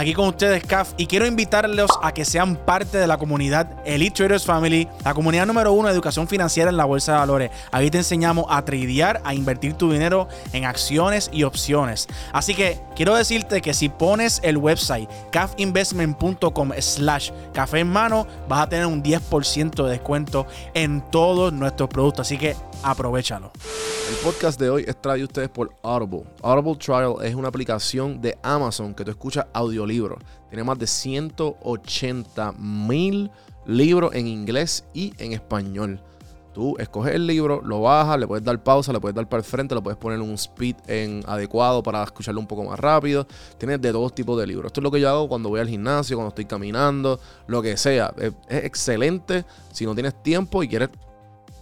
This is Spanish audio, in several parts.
aquí con ustedes, CAF, y quiero invitarlos a que sean parte de la comunidad Elite Traders Family, la comunidad número uno de educación financiera en la bolsa de valores. Aquí te enseñamos a tradear, a invertir tu dinero en acciones y opciones. Así que quiero decirte que si pones el website cafinvestment.com slash café en mano, vas a tener un 10% de descuento en todos nuestros productos. Así que aprovechalo. El podcast de hoy es traído a ustedes por Audible. Audible Trial es una aplicación de Amazon que tú escuchas audiolibros. Tiene más de 180 mil libros en inglés y en español. Tú escoges el libro, lo bajas, le puedes dar pausa, le puedes dar para el frente, le puedes poner un speed en adecuado para escucharlo un poco más rápido. Tienes de todos tipos de libros. Esto es lo que yo hago cuando voy al gimnasio, cuando estoy caminando, lo que sea. Es, es excelente si no tienes tiempo y quieres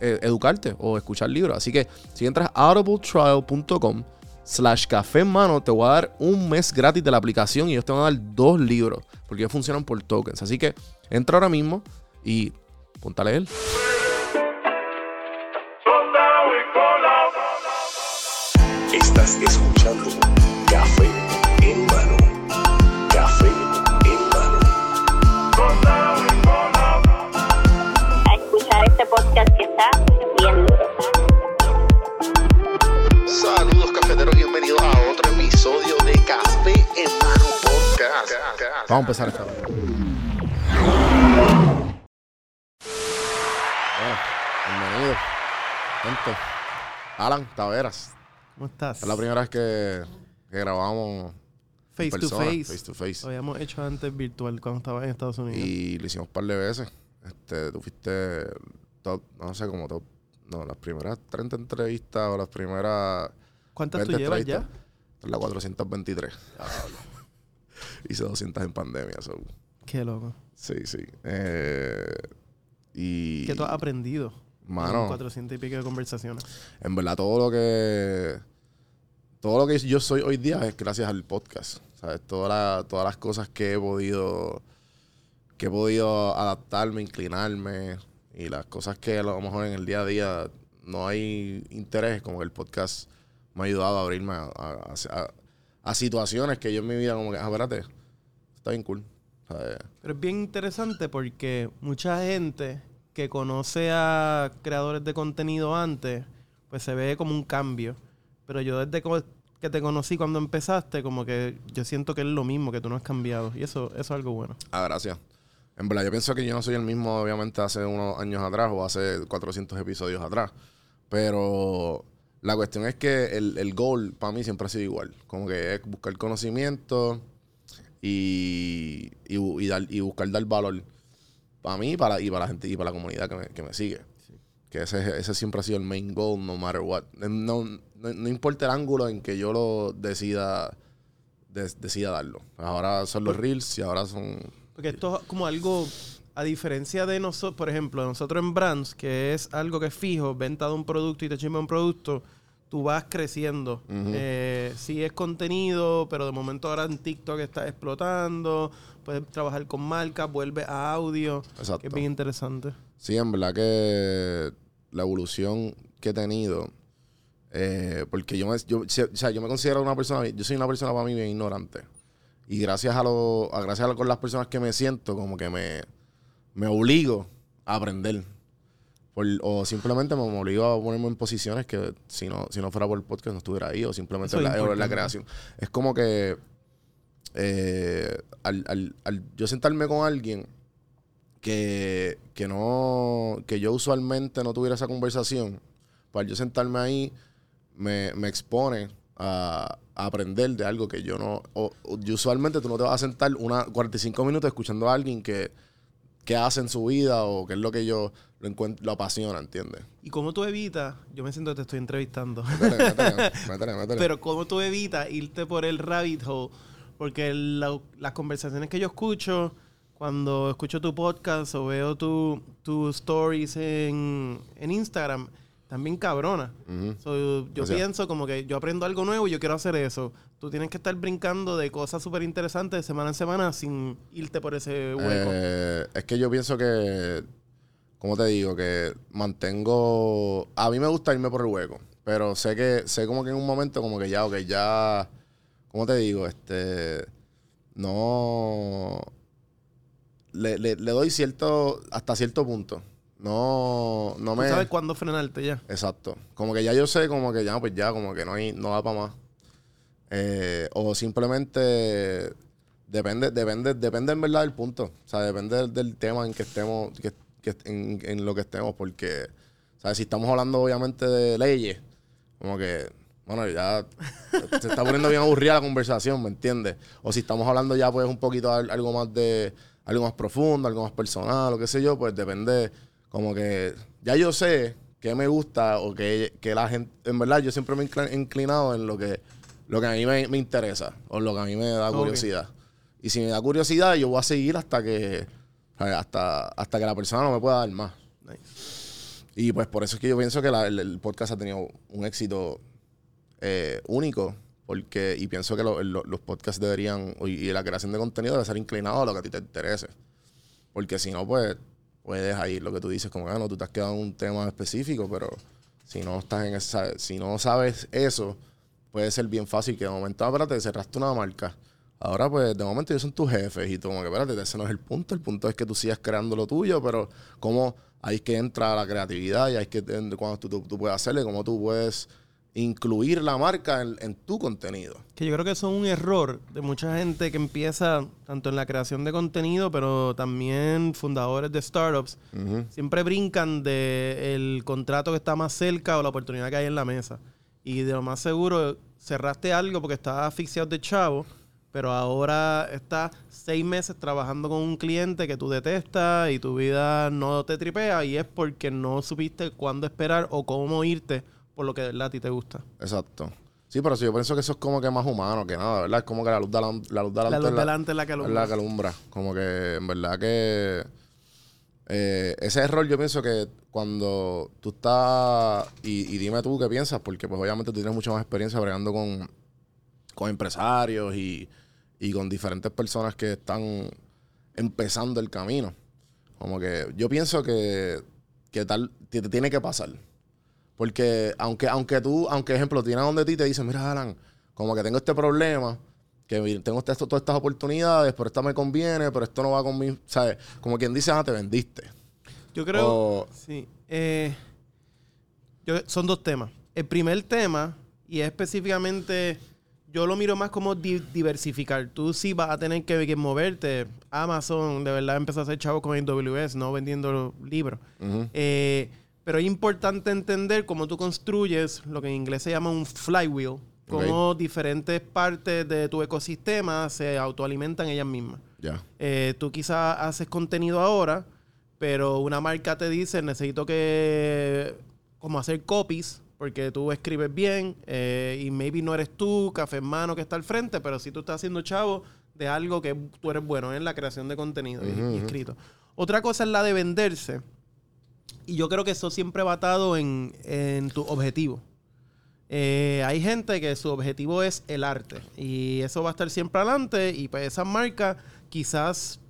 eh, educarte o escuchar libros. Así que si entras a audibletrial.com slash café en mano, te voy a dar un mes gratis de la aplicación y ellos te van a dar dos libros porque ellos funcionan por tokens. Así que entra ahora mismo y ponte a. Estás bienvenidos a otro episodio de Café en mano podcast. Vamos a empezar esta vez. Bueno, bienvenido. Gente. Alan Taveras. ¿Cómo estás? Es la primera vez que, que grabamos en face to face. face to face. Lo habíamos hecho antes virtual cuando estaba en Estados Unidos. Y lo hicimos un par de veces. Este, tú fuiste top, no sé, como top. No, las primeras 30 entrevistas o las primeras. ¿Cuántas tú 20 llevas ya? es la 423. Hice 200 en pandemia. so, Qué loco. Sí, sí. Eh, y. ¿Qué tú has aprendido? Mano. En 400 y pico de conversaciones. En verdad, todo lo que. Todo lo que yo soy hoy día es gracias al podcast. ¿Sabes? Toda la- todas las cosas que he podido. Que he podido adaptarme, inclinarme. Y las cosas que a lo mejor en el día a día no hay interés. Como que el podcast me ha ayudado a abrirme a, a- a- a situaciones que yo en mi vida, como que, ah, espérate, está bien cool. ¿sabes? Pero es bien interesante porque mucha gente que conoce a creadores de contenido antes, pues se ve como un cambio. Pero yo desde que te conocí cuando empezaste, como que yo siento que es lo mismo, que tú no has cambiado. Y eso, eso es algo bueno. Ah, gracias. En verdad, yo pienso que yo no soy el mismo, obviamente, hace unos años atrás o hace 400 episodios atrás. Pero la cuestión es que el, el goal para mí siempre ha sido igual. Como que es buscar conocimiento y, y, y dar, y buscar dar valor para mí y para, y para la gente y para la comunidad que me, que me sigue. Que ese, ese siempre ha sido el main goal, no matter what. No, no, no importa el ángulo en que yo lo decida, des- decida darlo. Ahora son los reels y ahora son Porque esto es como algo, a diferencia de nosotros, por ejemplo, nosotros en Brands, que es algo que es fijo, venta de un producto y te chisme un producto, tú vas creciendo. Eh, sí es contenido, pero de momento ahora en TikTok está explotando, puedes trabajar con marcas, vuelve a audio, Exacto. que es bien interesante. Sí, en verdad que la evolución que he tenido, eh, porque yo me, yo, o sea, yo me considero una persona, yo soy una persona para mí bien ignorante. Y gracias a lo, a, gracias a lo- con las personas que me siento, como que me, me obligo a aprender. Por- o simplemente me, obligo a ponerme en posiciones que si no, si no fuera por el podcast no estuviera ahí, o simplemente la, la creación. Es como que eh, al, al- al yo sentarme con alguien que, que no, que yo usualmente no tuviera esa conversación, para yo sentarme ahí, me, me expone a, a aprender de algo que yo no, o- usualmente tú no te vas a sentar una 45 minutos escuchando a alguien que, que hace en su vida o qué es lo que yo lo, lo apasiona, ¿entiendes? ¿Y cómo tú evitas? Yo me siento que te estoy entrevistando. Métele, métele, métele, métele. Pero cómo tú evitas irte por el rabbit hole, porque la- las conversaciones que yo escucho, cuando escucho tu podcast o veo tu- tus stories en, en Instagram, también cabrona. Ujú. So, yo pienso como que yo aprendo algo nuevo y yo quiero hacer eso. Tú tienes que estar brincando de cosas súper interesantes de semana en semana sin irte por ese hueco. Eh, es que yo pienso que, como te digo, que mantengo. A mí me gusta irme por el hueco, pero sé que, sé como que en un momento, como que ya, ok, ya. ¿Cómo te digo? Este. No. Le, le- le doy cierto. Hasta cierto punto. No. No Tú me. sabes cuándo frenarte ya. Exacto. Como que ya yo sé, como que ya, pues ya, como que no hay, no da para más. Eh, o simplemente depende, depende, depende en verdad del punto. O sea, depende del, tema en que estemos, que, que- en, en lo que estemos, porque, ¿sabes? Si estamos hablando obviamente de leyes, como que, bueno, ya se está poniendo bien aburrida la conversación, ¿me entiendes? O si estamos hablando ya, pues, un poquito al- algo más de, algo más profundo, algo más personal, o qué sé yo, pues depende, como que, ya yo sé qué me gusta o que, que la gente, en verdad, yo siempre me he inclin- inclinado en lo que, lo que a mí me, me interesa, o lo que a mí me da curiosidad. Y si me da curiosidad, yo voy a seguir hasta que, ¿sabes? hasta, hasta que la persona no me pueda dar más. Y pues por eso es que yo pienso que la- el, el podcast ha tenido un éxito eh, único. Porque, y pienso que lo- lo- los podcasts deberían, y, y la creación de contenido debe ser inclinado a lo que a ti te interese. Porque si no, pues, puedes ahí lo que tú dices, como ah, no, tú te has quedado en un tema específico, pero si no estás en esa, si no sabes eso, puede ser bien fácil que de momento, ah, espérate, cerraste una marca. Ahora, pues, de momento ellos son tus jefes y tú como que, espérate, ese no es el punto. El punto es que tú sigas creando lo tuyo, pero cómo es que entra la creatividad y es que cuando tú, tú, tú puedes hacerle, cómo tú puedes incluir la marca en, en tu contenido. Que yo creo que eso es un error de mucha gente que empieza tanto en la creación de contenido, pero también fundadores de startups. Siempre brincan de el contrato que está más cerca o la oportunidad que hay en la mesa. Y de lo más seguro, cerraste algo porque estabas asfixiado de chavo, pero ahora estás seis meses trabajando con un cliente que tú detestas y tu vida no te tripea y es porque no supiste cuándo esperar o cómo irte por lo que de verdad a ti te gusta. Exacto. Sí, pero sí, yo pienso que eso es como que más humano que nada, ¿verdad? Es como que la luz, de la, la luz delante La luz es la- delante es la que es alumbra. la que alumbra. Como que en verdad que eh, ese error yo pienso que cuando tú estás, y, y dime tú qué piensas, porque pues obviamente tú tienes mucha más experiencia bregando con, con empresarios y, y con diferentes personas que están empezando el camino. Como que yo pienso que, que tal, que te tiene que pasar. Porque aunque, aunque tú, aunque ejemplo, tienes donde ti te dicen, mira, Alan, como que tengo este problema, que tengo este- todas estas oportunidades, pero esta me conviene, pero esto no va conmigo, ¿sabes? Como quien dice, ah, te vendiste. Yo creo. O- Sí. Eh, yo- son dos temas. El primer tema, y es específicamente. Yo lo miro más como di- diversificar. Tú sí vas a tener que, que moverte. Amazon de verdad empezó a hacer chavos con AWS, no vendiendo libros. Eh, pero es importante entender cómo tú construyes lo que en inglés se llama un flywheel. Cómo diferentes partes de tu ecosistema se autoalimentan ellas mismas. Ya. Eh, tú quizás haces contenido ahora, pero una marca te dice, necesito que, como hacer copies, porque tú escribes bien eh, y maybe no eres tú, café en mano que está al frente, pero sí tú estás haciendo chavo de algo que tú eres bueno en la creación de contenido y- escrito. Otra cosa es la de venderse. Y yo creo que eso siempre va atado en, en tu objetivo. Eh, hay gente que su objetivo es el arte y eso va a estar siempre adelante y pues esas marcas quizás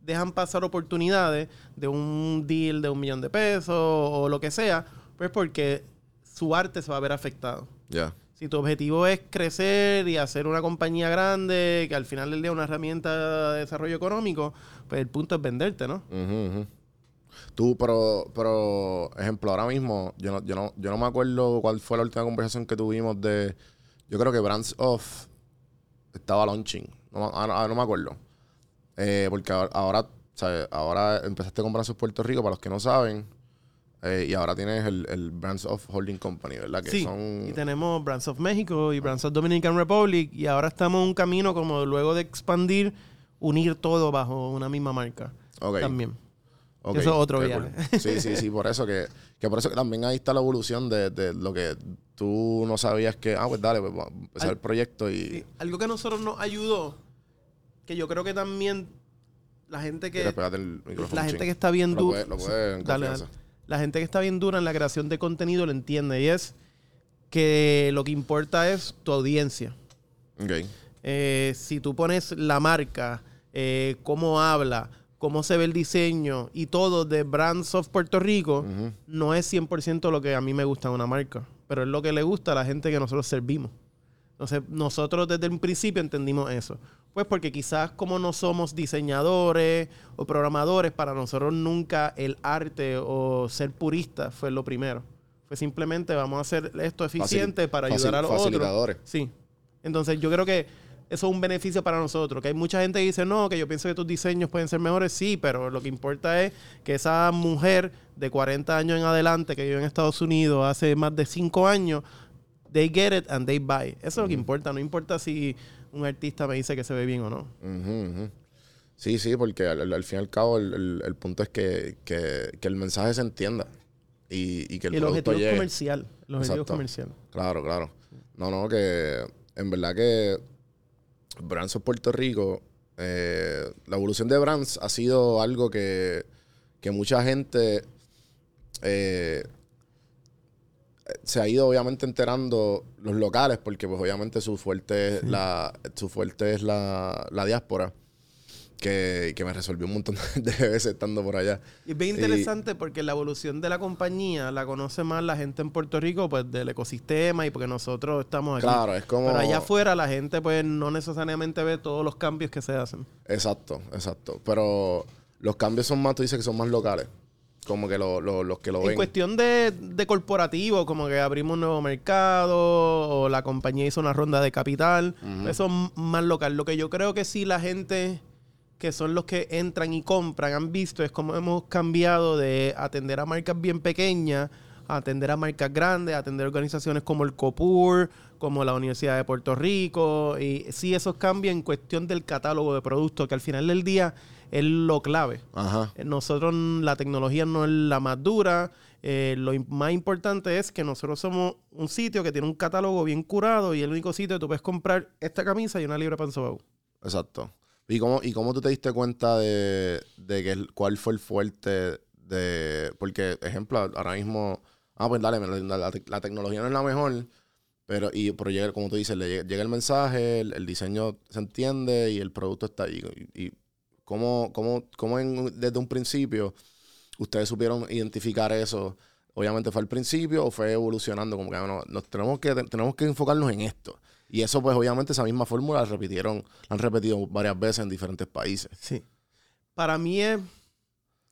dejan pasar oportunidades de un deal de un millón de pesos o lo que sea, pues porque su arte se va a ver afectado. Ya. Si tu objetivo es crecer y hacer una compañía grande, que al final del día es una herramienta de desarrollo económico, pues el punto es venderte, ¿no? Ujú. Tú, pero, pero, ejemplo, ahora mismo, yo no, yo no, yo no me acuerdo cuál fue la última conversación que tuvimos de. Yo creo que Brands Off estaba launching. No, me- ah, no, no me acuerdo. Eh, porque ahora, ahora, ¿sabes? ahora empezaste con Brands Puerto Rico, para los que no saben. eh, y ahora tienes el, el Brands of Holding Company, ¿verdad? Que sí, son. y tenemos Brands of México y Brands of Dominican Republic y ahora estamos en un camino como luego de expandir, unir todo bajo una misma marca. También. Eso es otro viaje. cool. Sí, sí, sí, por eso que, que por eso que también ahí está la evolución de, de lo que tú no sabías que, ah, pues dale, pues vamos a empezar Al- el proyecto y. Sí, Algo que a nosotros nos ayudó, que yo creo que también la gente que ¿Quieres pegarte el micrófono? la gente que está bien Lo dura lo puedes en Dale, la gente que está bien dura en la creación de contenido lo entiende y es que lo que importa es tu audiencia. Ok. Eh, si tú pones la marca, eh, cómo habla, cómo se ve el diseño y todo de Brands of Puerto Rico, no es 100% lo que a mí me gusta de una marca, pero es lo que le gusta a la gente que nosotros servimos. Entonces, nosotros desde un principio entendimos eso. Pues porque quizás como no somos diseñadores o programadores, para nosotros nunca el arte o ser purista fue lo primero. Fue simplemente vamos a hacer esto eficiente para ayudar a los otros. facilitadores. Sí. Entonces yo creo que eso es un beneficio para nosotros. Que hay mucha gente que dice, no, que yo pienso que tus diseños pueden ser mejores. Sí, pero lo que importa es que esa mujer de 40 años en adelante que vive en Estados Unidos hace más de 5 años, they get it and they buy. Eso es lo que importa. No importa si un artista me dice que se ve bien o no. Sí, sí, porque al, al- al fin y al cabo el, el- el punto es que, que- que el mensaje se entienda y, y que el y el objetivo es llegue. comercial. El objetivo es Exacto. comercial. Claro, claro. No, no, que en verdad que Brands of Puerto Rico, eh, la evolución de Brands ha sido algo que, que mucha gente eh, se ha ido obviamente enterando los locales, porque pues obviamente su fuerte es la, su fuerte es la, la diáspora, que, que me resolvió un montón de veces estando por allá. Y es bien Y- interesante porque la evolución de la compañía la conoce más la gente en Puerto Rico, pues del ecosistema y porque nosotros estamos aquí. Claro, es como... Pero allá afuera la gente pues no necesariamente ve todos los cambios que se hacen. Exacto, exacto. Pero los cambios son más, tú dices que son más locales. Como que lo- lo- los que lo En ven. cuestión de, de corporativo, como que abrimos un nuevo mercado o la compañía hizo una ronda de capital, eso es más local. Lo que yo creo que sí la gente que son los que entran y compran han visto es cómo hemos cambiado de atender a marcas bien pequeñas a atender a marcas grandes, a atender organizaciones como el COPUR, como la Universidad de Puerto Rico. Y sí, esos cambios en cuestión del catálogo de productos, que al final del día es lo clave. Ajá. Eh, Nosotros, la tecnología no es la más dura. Eh, lo más importante es que nosotros somos un sitio que tiene un catálogo bien curado y el único sitio que tú puedes comprar esta camisa y una libra pan. Exacto. ¿Y cómo, ¿Y cómo tú te diste cuenta de, de que el- cuál fue el fuerte de... Porque, ejemplo, ahora mismo... Ah, pues dale, la, la- la tecnología no es la mejor, pero, y, pero llega, como tú dices, le llega, llega el mensaje, el, el diseño se entiende y el producto está ahí. Y, y cómo, cómo, cómo en- desde un principio ustedes supieron identificar eso. Obviamente fue al principio o fue evolucionando, como que ah, no, nos tenemos que tenemos que enfocarnos en esto. Y eso, pues, obviamente, esa misma fórmula la repitieron, la han repetido varias veces en diferentes países. Sí. Para mí es,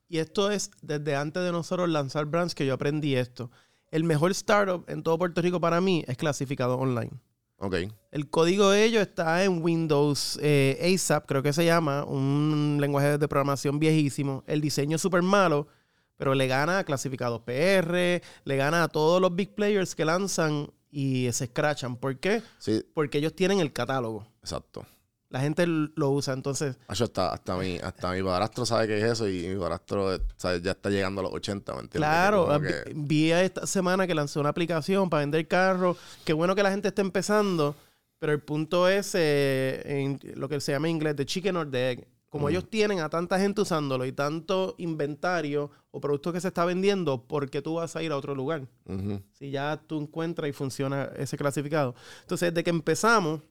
y esto es desde antes de nosotros lanzar brands que yo aprendí esto. El mejor startup en todo Puerto Rico para mí es clasificado online. Ok. El código de ellos está en Windows eh, ASAP, creo que se llama, un lenguaje de programación viejísimo. El diseño es súper malo, pero le gana a clasificados PR, le gana a todos los big players que lanzan y se escrachan. ¿Por qué? Sí, Porque ellos tienen el catálogo. exacto. La gente lo usa, entonces hasta, hasta, mi, hasta mi padrastro sabe qué es eso y mi padrastro eh, sabe, ya está llegando a los 80, ¿me entiendes? Claro, Como vi- que- vi esta semana que lanzó una aplicación para vender carros. Qué bueno que la gente esté empezando, pero el punto es eh, en lo que se llama en inglés de chicken or the egg. Como ellos tienen a tanta gente usándolo y tanto inventario o productos que se está vendiendo, ¿por qué tú vas a ir a otro lugar? Si ya tú encuentras y funciona ese clasificado. Entonces, desde que empezamos,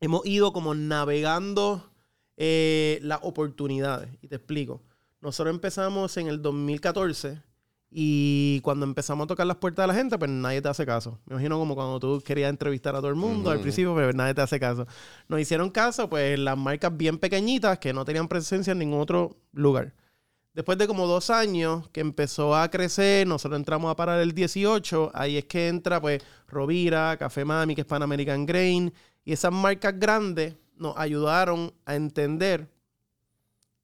hemos ido como navegando eh, las oportunidades. Y te explico. Nosotros empezamos en el 2014 y cuando empezamos a tocar las puertas de la gente, pues nadie te hace caso. Me imagino como cuando tú querías entrevistar a todo el mundo, al principio, pues nadie te hace caso. Nos hicieron caso, pues las marcas bien pequeñitas que no tenían presencia en ningún otro lugar. Después de como dos años que empezó a crecer, nosotros entramos a parar el 18, ahí es que entra pues Rovira, Café Mami, que es Pan American Grain, y esas marcas grandes nos ayudaron a entender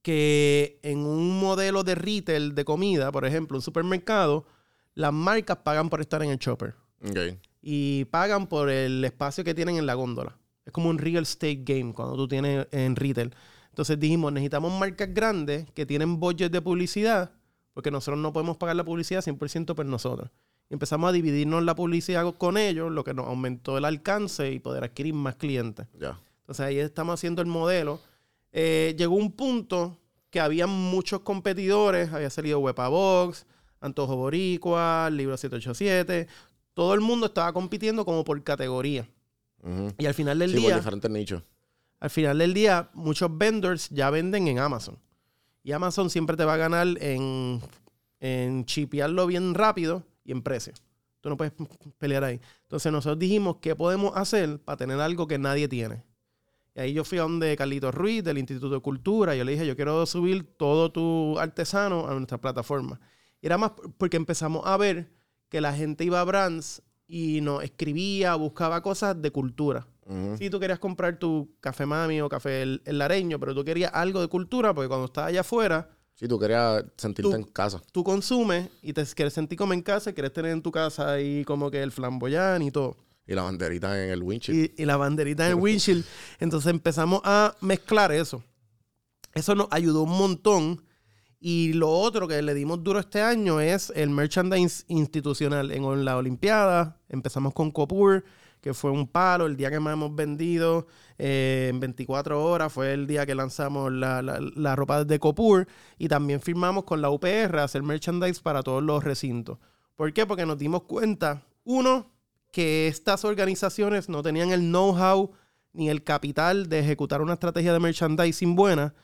que en un modelo de retail de comida, por ejemplo, un supermercado, las marcas pagan por estar en el shopper Ok. y pagan por el espacio que tienen en la góndola. Es como un real estate game cuando tú tienes en retail. Entonces dijimos, necesitamos marcas grandes que tienen budget de publicidad, porque nosotros no podemos pagar la publicidad 100% por nosotros. Y empezamos a dividirnos la publicidad con ellos, lo que nos aumentó el alcance y poder adquirir más clientes. Entonces ahí estamos haciendo el modelo. Eh, llegó un punto que había muchos competidores, había salido Wepabox, Antojo Boricua, Libro 787, todo el mundo estaba compitiendo como por categoría. Y al final del Sí, por día, diferentes nichos. al final del día, muchos vendors ya venden en Amazon. Y Amazon siempre te va a ganar en, en chipearlo bien rápido y en precio. Tú no puedes pelear ahí. Entonces nosotros dijimos, ¿qué podemos hacer para tener algo que nadie tiene? Y ahí yo fui a donde Carlitos Ruiz, del Instituto de Cultura, y yo le dije, yo quiero subir todo tu artesano a nuestra plataforma. Y era más porque empezamos a ver que la gente iba a brands y nos escribía, buscaba cosas de cultura. Si tú querías comprar tu café mami o café el, el lareño, pero tú querías algo de cultura, porque cuando estás allá afuera, Si tú querías sentirte Tú- en casa. tú consumes y te quieres sentir como en casa, y quieres tener en tu casa ahí como que el flamboyán y todo. Y la banderita en el windshield. Y, y la banderita en el windshield. Entonces empezamos a mezclar eso. Eso nos ayudó un montón. Y lo otro que le dimos duro este año es el merchandise institucional. En la Olimpiada empezamos con Copur, que fue un palo, el día que más hemos vendido eh, en 24 horas fue el día que lanzamos la, la- la ropa de Copur. Y también firmamos con la UPR hacer merchandise para todos los recintos. ¿Por qué? Porque nos dimos cuenta, uno, que estas organizaciones no tenían el know-how ni el capital de ejecutar una estrategia de merchandising buena.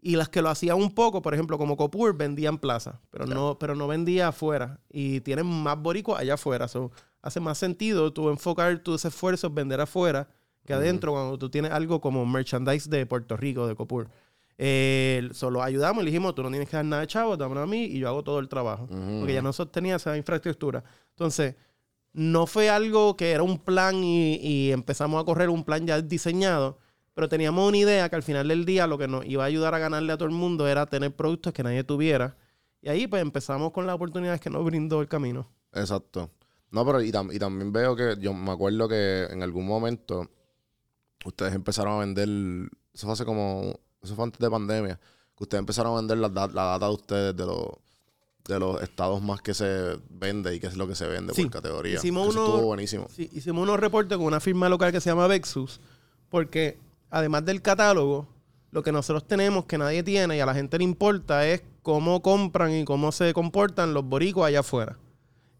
Y las que lo hacían un poco, por ejemplo, como Copur, vendían plaza, pero no, pero no vendía afuera. Y tienen más boricuas allá afuera. So, hace más sentido tú enfocar tus esfuerzos, vender afuera, que adentro cuando tú tienes algo como merchandise de Puerto Rico, de Copur. Eh, solo ayudamos y dijimos, tú no tienes que dar nada de chavo, dámelo a mí y yo hago todo el trabajo. Porque ya nosotros teníamos esa infraestructura. Entonces, no fue algo que era un plan y, empezamos a correr un plan ya diseñado, pero teníamos una idea que al final del día lo que nos iba a ayudar a ganarle a todo el mundo era tener productos que nadie tuviera. Y ahí pues empezamos con las oportunidades que nos brindó el camino. Exacto. No, pero y, tam- y también veo que yo me acuerdo que en algún momento ustedes empezaron a vender, eso fue hace como, eso fue antes de pandemia, que ustedes empezaron a vender la, la data de ustedes de los de los estados más que se vende y qué es lo que se vende Sí. por categoría. Hicimos eso uno- estuvo buenísimo. Sí, hicimos unos reportes con una firma local que se llama Vexus, porque además del catálogo, lo que nosotros tenemos que nadie tiene y a la gente le importa es cómo compran y cómo se comportan los boricos allá afuera.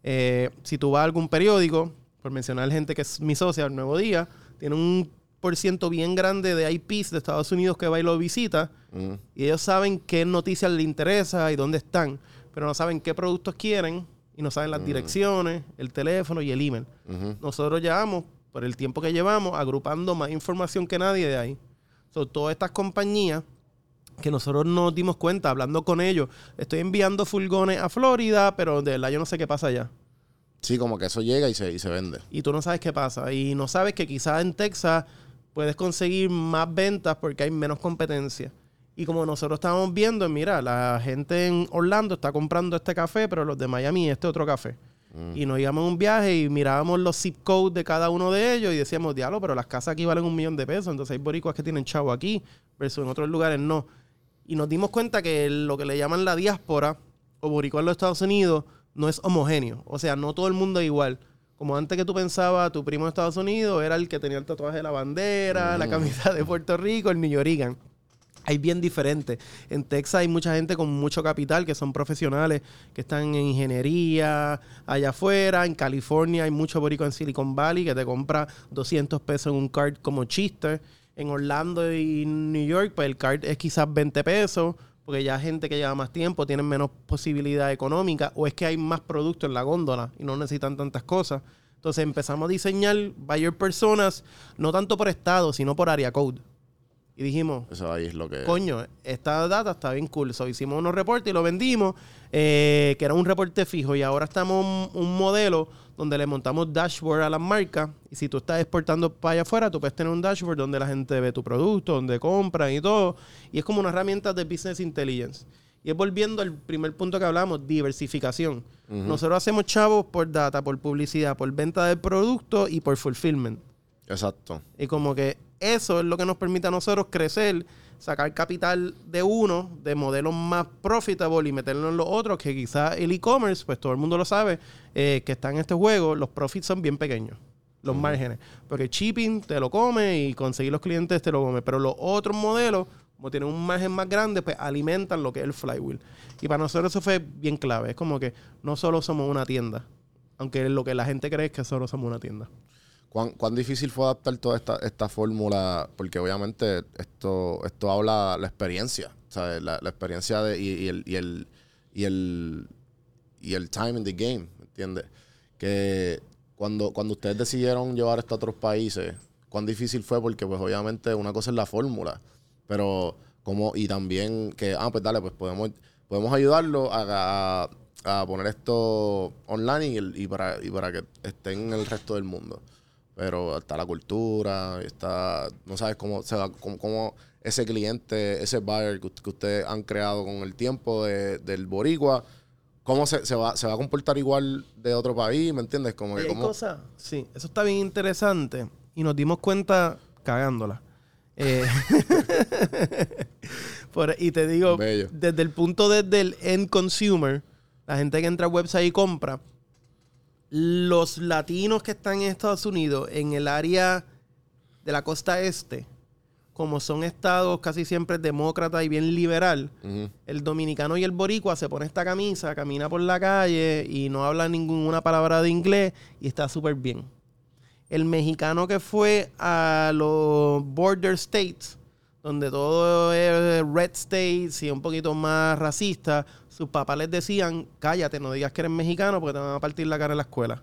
Eh, si tú vas a algún periódico, por mencionar gente que es mi socia, el Nuevo Día, tiene un por ciento bien grande de IPs de Estados Unidos que va y lo visita Mm. y ellos saben qué noticias les interesa y dónde están, pero no saben qué productos quieren y no saben las direcciones, el teléfono y el email. Ujú. Nosotros llevamos, por el tiempo que llevamos, agrupando más información que nadie de ahí. So, todas estas compañías que nosotros nos dimos cuenta, hablando con ellos, estoy enviando furgones a Florida, pero de verdad yo no sé qué pasa allá. Sí, como que eso llega y se, y se vende. Y tú no sabes qué pasa. Y no sabes que quizás en Texas puedes conseguir más ventas porque hay menos competencia. Y como nosotros estábamos viendo, mira, la gente en Orlando está comprando este café, pero los de Miami este otro café. Y nos íbamos a un viaje y mirábamos los zip codes de cada uno de ellos y decíamos, diablo, pero las casas aquí valen un millón de pesos. Entonces hay boricuas que tienen chavo aquí, versus en otros lugares no. Y nos dimos cuenta que lo que le llaman la diáspora o boricua en los Estados Unidos no es homogéneo. O sea, no todo el mundo es igual. Como antes que tú pensabas, tu primo de Estados Unidos era el que tenía el tatuaje de la bandera, la camisa de Puerto Rico, el New Yorigan. Hay bien diferente. En Texas hay mucha gente con mucho capital que son profesionales que están en ingeniería allá afuera. En California hay mucho borico en Silicon Valley que te compra 200 pesos en un card como chiste. En Orlando y New York, pues el card es quizás 20 pesos porque ya gente que lleva más tiempo tienen menos posibilidad económica o es que hay más producto en la góndola y no necesitan tantas cosas. Entonces empezamos a diseñar buyer personas no tanto por estado, sino por área code. Y dijimos, Eso ahí es lo que... coño, esta data está bien cool. So, hicimos unos reportes y lo vendimos, eh, que era un reporte fijo. Y ahora estamos un, un modelo donde le montamos dashboard a las marcas. Y si tú estás exportando para allá afuera, tú puedes tener un dashboard donde la gente ve tu producto, donde compran y todo. Y es como una herramienta de business intelligence. Y es volviendo al primer punto que hablamos, diversificación. Nosotros hacemos chavos por data, por publicidad, por venta de producto y por fulfillment. Exacto. Y como que eso es lo que nos permite a nosotros crecer, sacar capital de uno, de modelos más profitable y meterlo en los otros, que quizás el e-commerce, pues todo el mundo lo sabe, eh, que está en este juego, los profits son bien pequeños. Los márgenes. Porque shipping te lo come y conseguir los clientes te lo come. Pero los otros modelos, como tienen un margen más grande, pues alimentan lo que es el flywheel. Y para nosotros eso fue bien clave. Es como que no solo somos una tienda, aunque lo que la gente cree es que solo somos una tienda. ¿Cuán, cuán difícil fue adaptar toda esta, esta fórmula? Porque obviamente esto, esto habla la experiencia, ¿sabes? La, la experiencia de, y, el, y, el, y, el, y el time in the game, ¿me entiendes? Que cuando, cuando ustedes decidieron llevar esto a otros países, ¿cuán difícil fue? Porque pues obviamente una cosa es la fórmula, pero como, y también que, ah, pues dale, pues podemos, podemos ayudarlo a, a- poner esto online y, y para, y para que estén en el resto del mundo. Pero está la cultura, está, no sabes cómo se va, cómo, cómo ese cliente, ese buyer que, que ustedes han creado con el tiempo de- del boricua, cómo se, se va, se va a comportar igual de otro país, ¿me entiendes? Como que hay cómo, cosas, sí, eso está bien interesante y nos dimos cuenta cagándola. Eh, por- y te digo, Bello. desde el punto desde el end consumer, la gente que entra al website y compra, los latinos que están en Estados Unidos, en el área de la costa este, como son estados casi siempre demócrata y bien liberal, el dominicano y el boricua se pone esta camisa, camina por la calle y no habla ninguna palabra de inglés y está súper bien. El mexicano que fue a los border states, donde todo es red states y un poquito más racista, sus papás les decían, cállate, no digas que eres mexicano porque te van a partir la cara en la escuela.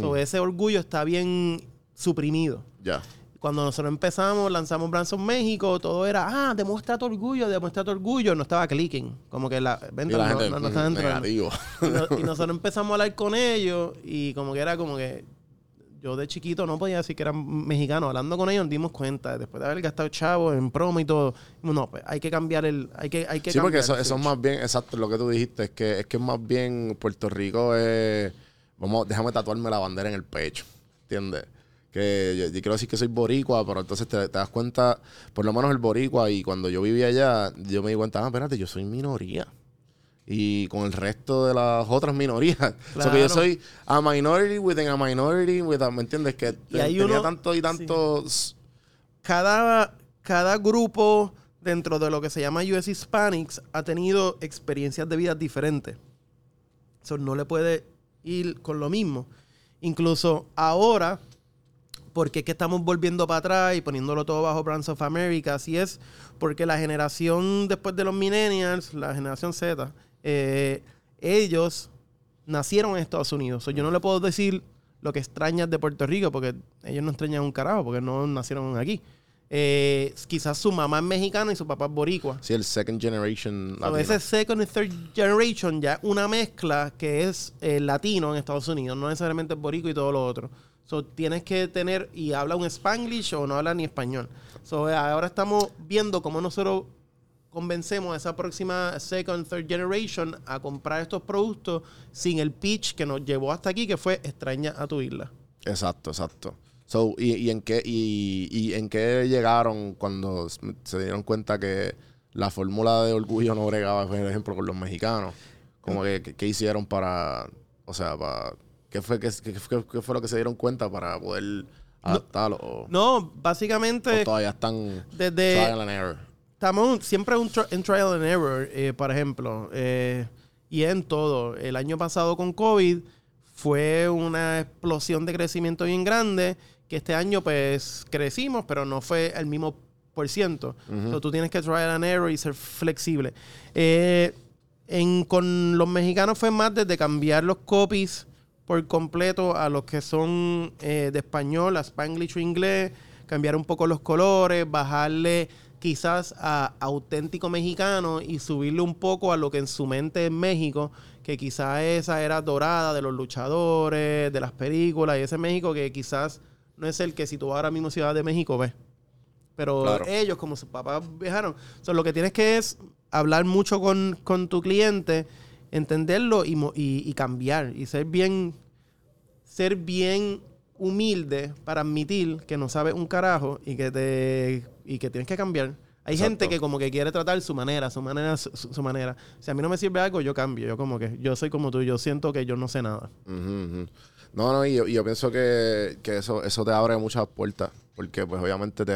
So, ese orgullo está bien suprimido. Ya. Cuando nosotros empezamos, lanzamos Branson México, todo era, ah, demuestra tu orgullo, demuestra tu orgullo. No estaba clicking. Como que la venta no, gente, no- no estaba entrando. Y, no- y nosotros empezamos a hablar con ellos y como que era como que yo de chiquito no podía decir que eran mexicanos. Hablando con ellos nos dimos cuenta, después de haber gastado chavos en promo y todo, no, pues hay que cambiar el... Hay que, hay que Sí, porque cambiar eso, eso es más bien, exacto, lo que tú dijiste, es que es que más bien Puerto Rico es, vamos, déjame tatuarme la bandera en el pecho, ¿entiendes? Que yo, yo quiero decir que soy boricua, pero entonces te, te das cuenta, por lo menos el boricua, y cuando yo vivía allá, yo me di cuenta, ah, espérate, yo soy minoría. Y con el resto de las otras minorías. O sea, que yo Claro. soy a minority within a minority, with a- ¿me entiendes? Que Y hay tenía uno- tanto y tantos... cada, cada grupo dentro de lo que se llama US Hispanics ha tenido experiencias de vida diferentes. Eso no le puede ir con lo mismo. Incluso ahora, porque es que estamos volviendo para atrás y poniéndolo todo bajo Brands of America, así es, porque la generación después de los millennials, la generación Z, eh, ellos nacieron en Estados Unidos. So, yo no le puedo decir lo que extrañas de Puerto Rico, porque ellos no extrañan un carajo, porque no nacieron aquí. Eh, quizás su mamá es mexicana y su papá es boricua. Sí, el second generation So, latino. ese second y third generation ya una mezcla que es eh, latino en Estados Unidos, no necesariamente boricua y todo lo otro. So, tienes que tener, y habla un spanglish o no habla ni español. So, ahora estamos viendo cómo nosotros convencemos a esa próxima second, third generation a comprar estos productos sin el pitch que nos llevó hasta aquí, que fue extraña a tu isla. Exacto, exacto. So, ¿y, y en qué, y, y en qué llegaron cuando se dieron cuenta que la fórmula de orgullo no bregaba, por ejemplo, con los mexicanos? Como que, que- ¿qué hicieron para, o sea, para, ¿qué fue, qué, qué- fue lo que se dieron cuenta para poder adaptarlo? o, No, o básicamente todavía están desde... Estamos siempre un en trial and error, eh, por ejemplo. eh, y en todo. El año pasado con COVID fue una explosión de crecimiento bien grande. Que este año, pues, crecimos, pero no fue el mismo por ciento. So, tú tienes que trial and error y ser flexible. Eh, en- con los mexicanos fue más desde cambiar los copies por completo a los que son de español, a spanglish o inglés, cambiar un poco los colores, bajarle quizás a auténtico mexicano y subirle un poco a lo que en su mente es México, que quizás esa era dorada de los luchadores, de las películas, y ese México que quizás no es el que si tú ahora mismo Ciudad de México ves. Pero Claro. ellos, como sus papás viajaron, so, lo que tienes que es hablar mucho con, con tu cliente, entenderlo y, y- y cambiar. Y ser bien, ser bien humilde para admitir que no sabes un carajo y que te y que tienes que cambiar. Hay Exacto. gente que como que quiere tratar su manera, su manera, su, manera. Si a mí no me sirve algo, yo cambio. Yo como que, yo soy como tú, yo siento que yo no sé nada. No, no, y yo, y yo pienso que, que eso, eso te abre muchas puertas. Porque, pues, obviamente te,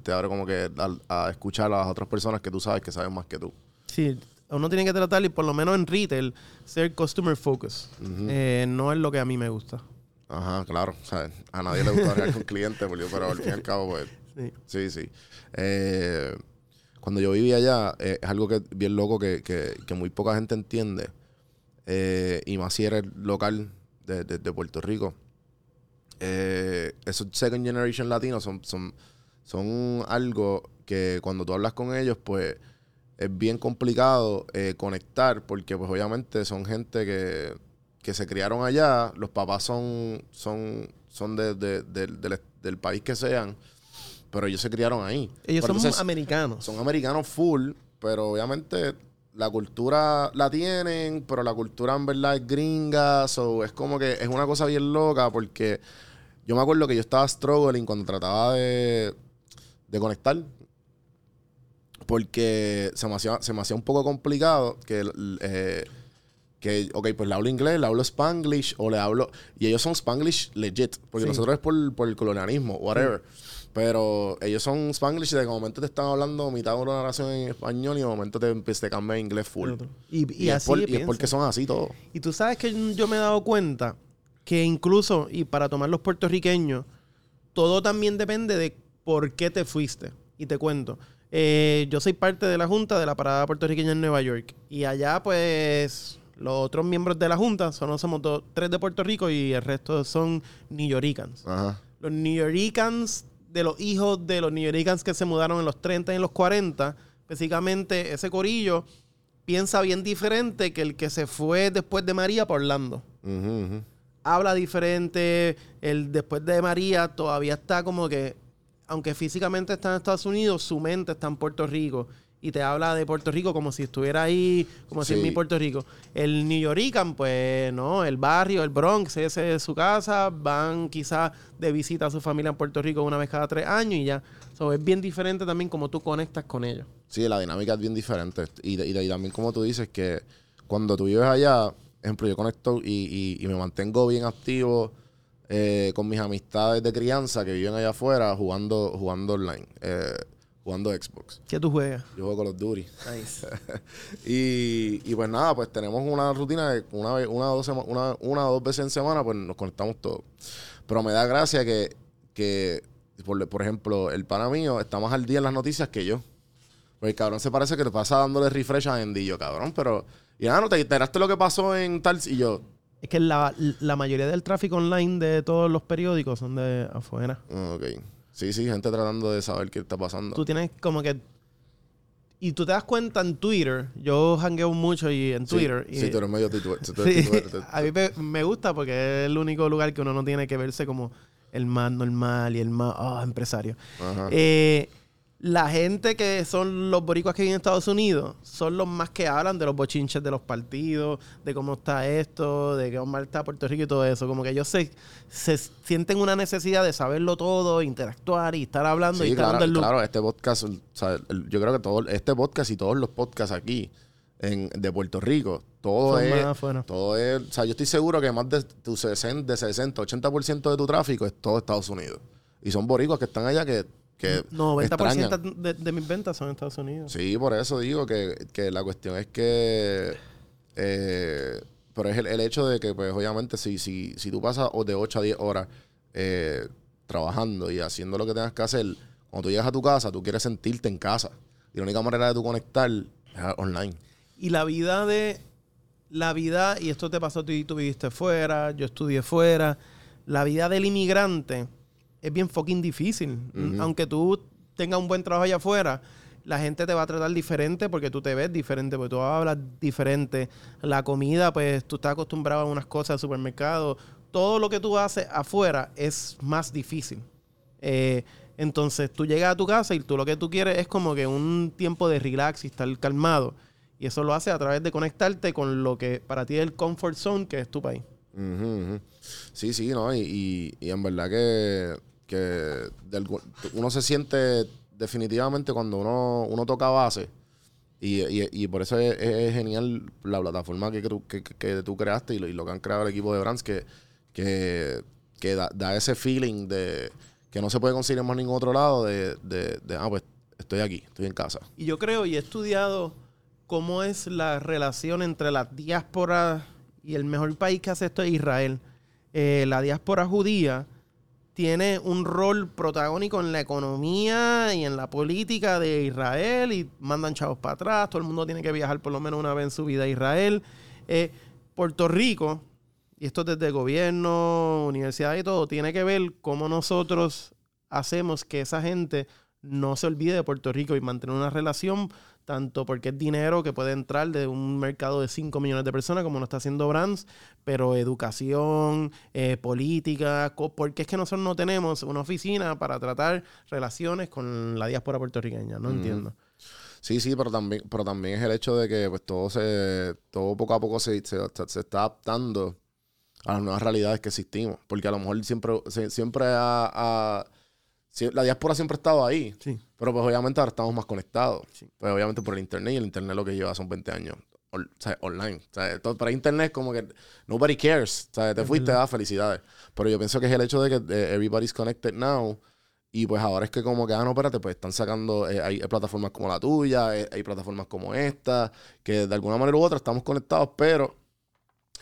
te abre como que a, a escuchar a las otras personas que tú sabes que saben más que tú. Sí, uno tiene que tratar, y por lo menos en retail, ser customer focus. Eh, no es lo que a mí me gusta. Ajá, claro. O sea, a nadie le gusta hablar con clientes, pero al fin y al cabo, pues. Sí. Sí. Eh, cuando yo vivía allá, eh, es algo que bien loco que, que- muy poca gente entiende. Eh, y más si eres local de, de- Puerto Rico. Esos second generation latinos son, son, son algo que cuando tú hablas con ellos, pues es bien complicado conectar porque pues obviamente son gente que, que se criaron allá, los papás son, son, son de- de- del- del, del país que sean, pero ellos se criaron ahí. Ellos Pero son entonces, americanos. son americanos full, pero obviamente la cultura la tienen, pero la cultura en verdad es gringa, so es como que es una cosa bien loca porque yo me acuerdo que yo estaba struggling cuando trataba de, de conectar porque se me hacía, se me hacía un poco complicado que eh, que, ok, pues le hablo inglés, le hablo spanglish o le hablo... Y ellos son spanglish legit, porque Sí. nosotros es por, por el colonialismo, whatever. Pero ellos son spanglish y de momento te están hablando mitad de una oración en español y de momento te, empieza- te cambia a inglés full. Y, y Y, es, así por- y es porque son así todos. Y tú sabes que yo me he dado cuenta que incluso, y para tomar los puertorriqueños, todo también depende de por qué te fuiste. Y te cuento. Eh, yo soy parte de la Junta de la Parada Puertorriqueña en Nueva York. Y allá, pues, los otros miembros de la Junta, solo somos dos, tres de Puerto Rico y el resto son New Yorkers. Ajá. Los New Yorkers, de los hijos de los New Yorkers que se mudaron en los 30 y en los 40, básicamente ese corillo piensa bien diferente que el que se fue después de María por Orlando. Habla diferente, el después de María todavía está como que, aunque físicamente está en Estados Unidos, su mente está en Puerto Rico. Y te habla de Puerto Rico como si estuviera ahí, como si en mi Puerto Rico. El New Yorican, pues no, el barrio, el Bronx, ese es su casa. Van quizás de visita a su familia en Puerto Rico una vez cada tres años y ya. So, es bien diferente también como tú conectas con ellos. Sí, la dinámica es bien diferente. Y, también como tú dices que cuando tú vives allá, ejemplo, yo conecto y me mantengo bien activo eh, con mis amistades de crianza que viven allá afuera jugando, jugando online, eh, jugando Xbox. ¿Qué tú juegas? Yo juego Call of Duty. Nice. y, y pues nada, pues tenemos una rutina de una, vez, una, dos sema- una, una o dos veces en semana, pues nos conectamos todos. Pero me da gracia que, que por, por ejemplo, el pana mío está más al día en las noticias que yo. Porque el cabrón se parece que te pasa dándole refresh a Andy. Y yo, cabrón, pero... Y ah, no, te enteraste lo que pasó en tal... Y yo, Es que la, la mayoría del tráfico online de todos los periódicos son de afuera. "Ah, ok. Sí, sí, gente tratando de saber qué está pasando. Tú tienes como que... Y tú te das cuenta en Twitter, yo hangueo mucho y en Sí, Twitter. y- Sí, tú eres medio tituber. tú Sí, a mí me, gusta porque es el único lugar que uno no tiene que verse como el más normal y el más ah, empresario. Ajá. Eh, la gente que son los boricuas que viven en Estados Unidos son los más que hablan de los bochinches de los partidos, de cómo está esto, de cómo está Puerto Rico y todo eso. Como que ellos se, se sienten una necesidad de saberlo todo, interactuar y estar hablando y estar claro, dando el claro, este podcast, o sea, el- yo creo que todo este podcast y todos los podcasts aquí en, de Puerto Rico, todo Son es, más todo es, o sea, yo estoy seguro que más de tu 60, de 60, 80% de tu tráfico es todo Estados Unidos. Y son boricuas que están allá que, que 90% extrañan. de, de mis ventas son en Estados Unidos. Sí, por eso digo que, que la cuestión es que. eh, pero es el, el hecho de que, pues, obviamente, si, si, si tú pasas de 8 a 10 horas eh, trabajando y haciendo lo que tengas que hacer, cuando tú llegas a tu casa, tú quieres sentirte en casa. Y la única manera de tú conectar es online. Y la vida de. La vida, y esto te pasó a ti, tú viviste fuera, yo estudié fuera. La vida del inmigrante es bien fucking difícil. Aunque tú tengas un buen trabajo allá afuera, la gente te va a tratar diferente porque tú te ves diferente, porque tú hablas diferente. La comida, pues tú estás acostumbrado a unas cosas del supermercado. Todo lo que tú haces afuera es más difícil. Eh, entonces tú llegas a tu casa y tú lo que tú quieres es como que un tiempo de relax y estar calmado. Y eso lo hace a través de conectarte con lo que para ti es el comfort zone, que es tu país. Sí, sí, ¿no? Y, y- y en verdad que, que uno se siente definitivamente cuando uno, uno toca base. Y, y- y por eso es, genial la plataforma que, tú- que, que- que tú creaste y lo, y lo que han creado el equipo de Brands, que, que, que da, da ese feeling de que no se puede conseguir en más ningún otro lado de, de, de, ah, pues estoy aquí, estoy en casa. Y yo creo y he estudiado cómo es la relación entre las diásporas y el mejor país que hace esto es Israel. Eh, la diáspora judía tiene un rol protagónico en la economía y en la política de Israel y mandan chavos para atrás. Todo el mundo tiene que viajar por lo menos una vez en su vida a Israel. Eh, Puerto Rico, y esto desde gobierno, universidad y todo, tiene que ver cómo nosotros hacemos que esa gente no se olvide de Puerto Rico y mantener una relación, tanto porque es dinero que puede entrar de un mercado de 5 millones de personas, como lo está haciendo Brands, pero educación, eh, política, porque es que nosotros no tenemos una oficina para tratar relaciones con la diáspora puertorriqueña, no entiendo. Sí, sí, pero también, pero también es el hecho de que pues todo se, todo poco a poco se, se, se está adaptando a las nuevas realidades que existimos. Porque a lo mejor siempre, siempre ha, la diáspora siempre ha estado ahí. Sí. Pero pues obviamente ahora estamos más conectados. Sí. Pues obviamente por el internet y el internet lo que lleva son 20 años on- o sea, online. O sea, todo, para internet es como que nobody cares. O sea, te fuiste, da felicidades. Pero yo pienso que es el hecho de que eh, everybody's connected now. Y pues ahora es que como que, ah, no, espérate, pues están sacando, eh, hay, hay plataformas como la tuya, eh, hay plataformas como esta, que de alguna manera u otra estamos conectados, pero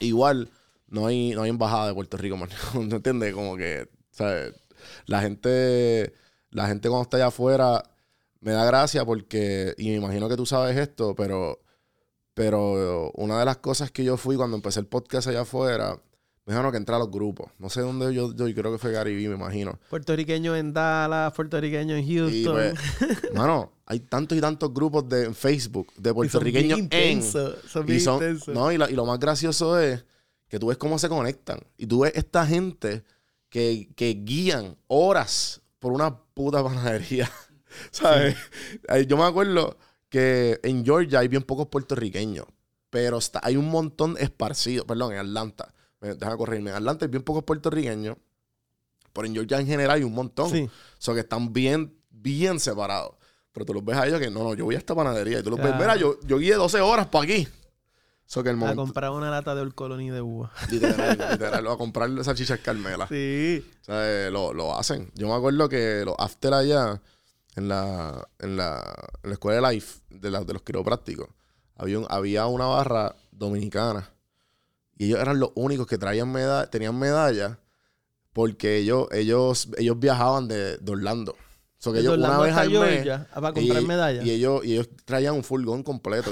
igual no hay, no hay embajada de Puerto Rico, man. ¿No entiendes? Como que, ¿sabes? La gente, la gente cuando está allá afuera me da gracia porque, y me imagino que tú sabes esto, pero, pero una de las cosas que yo fui cuando empecé el podcast allá afuera, me dijeron que entré a los grupos. No sé dónde yo, yo creo que fue Gary Vee, me imagino. Puertorriqueño en Dallas, puertorriqueño en Y Houston. pues, mano, hay tantos y tantos grupos de en Facebook de Y son puertorriqueños en. son Y, bien son, intensos. no, y, la- y lo más gracioso es que tú ves cómo se conectan. Y tú ves esta gente que, que guían horas por una puta panadería. ¿Sabes? Yo me acuerdo que en Georgia hay bien pocos puertorriqueños. Pero está, hay un montón esparcidos. Perdón, en Atlanta. Déjame corregirme. En Atlanta hay bien pocos puertorriqueños. Pero en Georgia en general hay un montón. Sí. O sea, que están bien, bien separados. Pero tú los ves a ellos que no, no, yo voy a esta panadería. Y tú los ves, mira, yo, yo guié 12 horas para aquí. So que el A comprar una lata de Old Colony de uva. Literal, literal, a comprar salchichas Carmela. Sí. O sea, eh, lo, lo hacen. Yo me acuerdo que los after allá, en la, en la, en la escuela de Life, de, la- de los quiroprácticos, había, un- había una barra dominicana. Y ellos eran los únicos que traían meda tenían medallas porque ellos, ellos, ellos viajaban de, de Orlando. O sea, que ellos una Orlando vez hasta al mes, para comprar y, medallas. Y ellos, y ellos traían un furgón completo.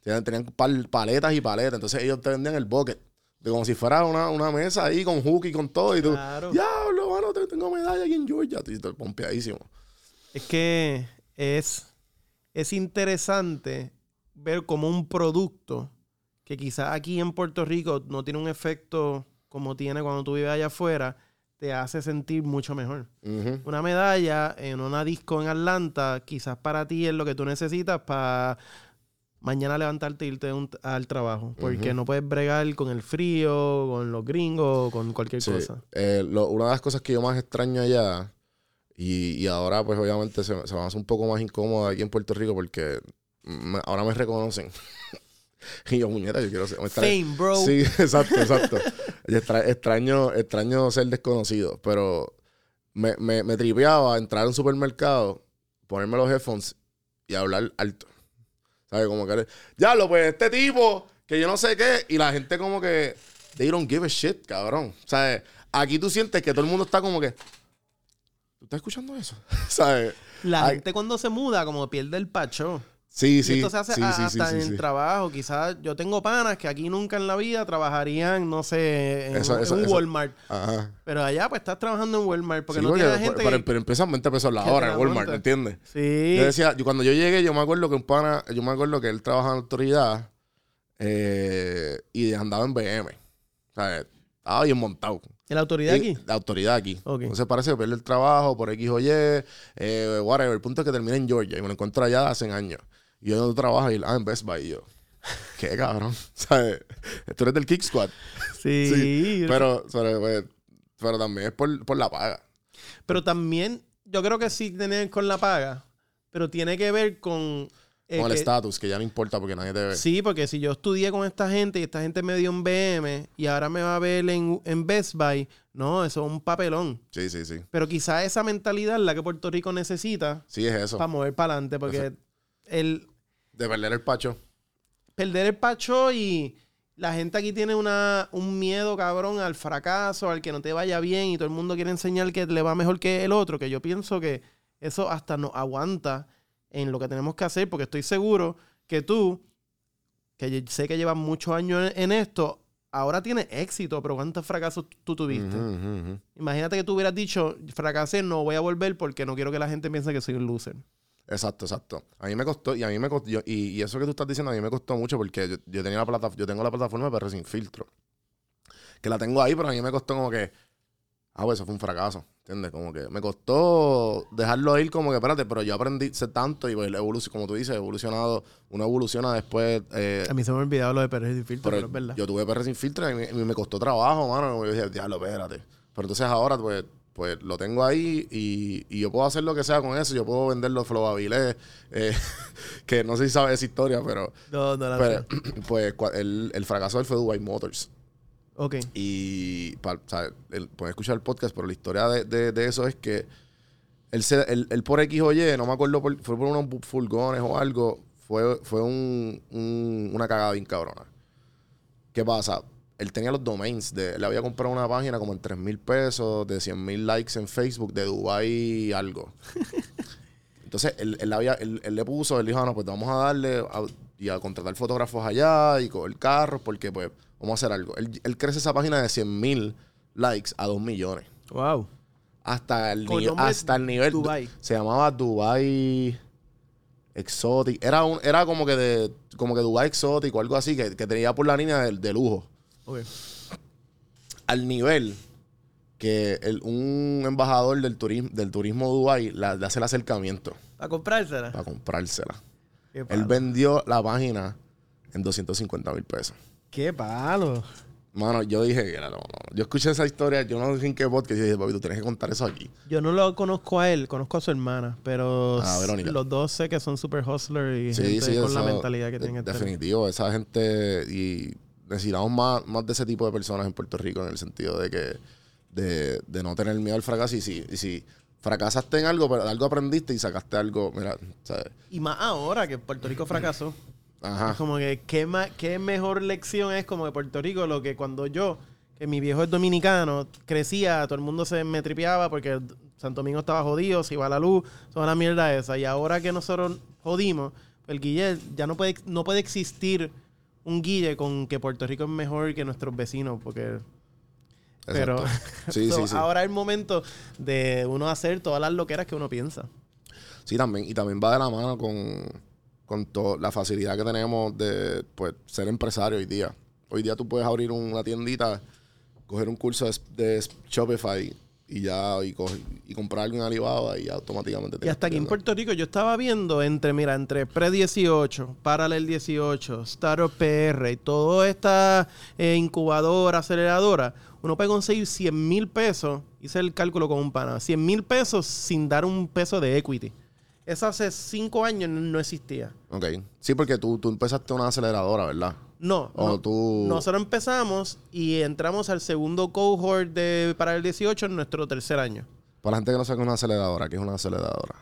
Tenían tenían pal- paletas y paletas. Entonces ellos te vendían el bucket. De como si fuera una, una mesa ahí con hook y con todo. Y tú, Claro. diablo, mano, te- tengo medalla aquí en Georgia. Y te pompeadísimo. Es que es, es interesante ver como un producto que quizás aquí en Puerto Rico no tiene un efecto como tiene cuando tú vives allá afuera, te hace sentir mucho mejor. Una medalla en una disco en Atlanta, quizás para ti es lo que tú necesitas para mañana levantarte e irte un- al trabajo. Porque no puedes bregar con el frío, con los gringos, con cualquier Sí. cosa. Eh, lo- una de las cosas que yo más extraño allá, y, y ahora pues obviamente se, se me hace un poco más incómodo aquí en Puerto Rico porque me- ahora me reconocen. y yo, muñeca, yo quiero ser... Fame, bro. Sí, exacto, exacto. Extra- extraño, extraño ser desconocido, pero me, me, me tripeaba entrar a un supermercado, ponerme los headphones y hablar alto. ¿Sabes? Como que, ya lo pues este tipo, que yo no sé qué, y la gente como que, they don't give a shit, cabrón. ¿Sabes? Aquí tú sientes que todo el mundo está como que, ¿tú estás escuchando eso? ¿Sabes? La Ay. gente cuando se muda como pierde el pacho. Sí, Y sí. esto se hace sí, a- sí, sí, hasta sí, en el trabajo. Quizás yo tengo panas que aquí nunca en la vida trabajarían, no sé, en, Eso- en eso- un Walmart. Ajá. Pero allá pues estás trabajando en Walmart porque no porque- tiene gente pero, que- pero empiezan 20 pesos la hora en Walmart. ¿me entiendes? Sí. Yo decía, yo cuando yo llegué, yo me acuerdo que un pana, yo me acuerdo que él trabajaba en autoridad eh, y andaba en BM. O sea, estaba bien montado. ¿En la autoridad Y- aquí? La autoridad aquí. Ok. Entonces parece que pierde el trabajo por X o Y, eh, whatever. El punto es que termina en Georgia y me lo encuentro allá hace años. Y yo donde trabajo y ah, en Best Buy. Y yo, qué cabrón. ¿Sabes? Tú eres del Kick Squad. Sí. Sí, pero, pero, pues, pero también es por, por la paga. Pero también, yo creo que sí tiene con la paga, pero tiene que ver con eh, Con el que- estatus, que ya no importa porque nadie te ve. Sí, porque si yo estudié con esta gente y esta gente me dio un BM y ahora me va a ver en, en Best Buy, no, eso es un papelón. Sí, sí, sí. Pero quizá esa mentalidad es la que Puerto Rico necesita Sí, es eso. para mover para adelante, porque el De perder el pacho. perder el pacho y la gente aquí tiene una, un miedo cabrón al fracaso, al que no te vaya bien y todo el mundo lle enseñar que le va mejor que el otro, que yo pienso que eso hasta nos aguanta en lo que tenemos que hacer, porque estoy seguro que tú, que sé que llevas muchos años en, en esto, ahora tienes éxito, pero ¿cuántos fracasos tú tuviste? Imagínate que tú hubieras dicho, fracasé, no voy a volver porque no quiero que la gente piense que soy un loser. Exacto, exacto. A mí me costó, y a mí me costó, yo- y, y eso que tú estás diciendo a mí me costó mucho porque yo, yo tenía la plata, yo tengo la plataforma de PR sin filtro. Que la tengo ahí, pero a mí me costó como que, ah, pues eso fue un fracaso, ¿entiendes? Como que me costó dejarlo ir como que, espérate, pero yo aprendí sé tanto y pues, como tú dices, evolucionado, uno evoluciona después. eh, A mí se me ha olvidado lo de Pérez y Filtro, pero pero es verdad. yo tuve PR sin filtro y me, me costó trabajo, mano. Yo dije, diablo, espérate. Pero entonces ahora, pues, pues lo tengo ahí y, y yo puedo hacer lo que sea con eso. Yo puedo vender los flowabiles, eh, que no sé si sabes esa historia, pero, no, no la pero, pues cua- el, el fracaso del fue Dubai Motors. Ok. Y pa- o sea, el- pueden escuchar el podcast, pero la historia de, de- de eso es que él, se, él, él por X o Y, no me acuerdo, por- fue por unos furgones o algo, fue, fue un, un- una cagada bien cabrona. ¿Qué pasa? Él tenía los domains, de, él había comprado una página como en 3 mil pesos, de 100 mil likes en Facebook, de Dubai algo. Entonces, él, él había, él, él le puso, él dijo, ah, no, pues vamos a darle a- y a contratar fotógrafos allá y coger carros, porque pues vamos a hacer algo. Él, él crece esa página de 100 mil likes a 2 millones. Wow. Hasta el, Con ni- nombre hasta el nivel. Dubai. Se llamaba Dubai Exotic. Era, un, era como que de como que Dubai Exotic o algo así, que, que tenía por la línea de, de lujo. Al nivel que el- un embajador del turismo, del turismo Dubai la- le hace el acercamiento ¿A comprársela? para comprársela. Qué Él vendió la página en 250 mil pesos. Qué palo. Mano, yo dije, "Mira, no, no". yo escuché esa historia, yo no sé en qué podcast, y dije, papi, tú tienes que contar eso aquí. Yo no lo conozco a él, conozco a su hermana, pero Ah, Verónica. los dos sé que son super hustler y Sí, gente sí, con la eso, mentalidad que de- tienen que tener. Definitivo, esa gente y necesitamos más, más de ese tipo de personas en Puerto Rico en el sentido de que de, de no tener miedo al fracaso y si, y si fracasaste en algo, pero de algo aprendiste y sacaste algo, mira, ¿sabes? Y más ahora que Puerto Rico fracasó. Ajá. Es como que qué, qué mejor lección es como de Puerto Rico lo que cuando yo, que mi viejo es dominicano, crecía, todo el mundo se me tripeaba porque Santo Domingo estaba jodido, se iba la luz, toda la mierda esa. Y ahora que nosotros jodimos, pues el Guille ya no puede, no puede existir un Guille con que Puerto Rico es mejor que nuestros vecinos, porque pero Exacto. Sí, so, sí, sí. ahora es el momento de uno hacer todas las loqueras que uno piensa. Sí, también. Y también va de la mano con, con la facilidad que tenemos de pues, ser empresario hoy día. Hoy día tú puedes abrir una tiendita, coger un curso de, de Shopify y ya y, coger- y comprar algo en Alibaba y ya automáticamente Y tienes hasta aquí en. Puerto Rico yo estaba viendo entre, mira, entre Pre-18, Paralel 18, Startup PR y toda esta eh, incubadora, aceleradora, uno puede conseguir 100 mil pesos, hice el cálculo con un pana, 100 mil pesos sin dar un peso de equity. Eso hace cinco años no- no existía. Ok. Sí, porque tú, tú empezaste una aceleradora, ¿verdad? No, O no. tú... nosotros empezamos y entramos al segundo cohort de Paralel 18 en nuestro tercer año. Para la gente que no sabe qué es una aceleradora, ¿qué es una aceleradora?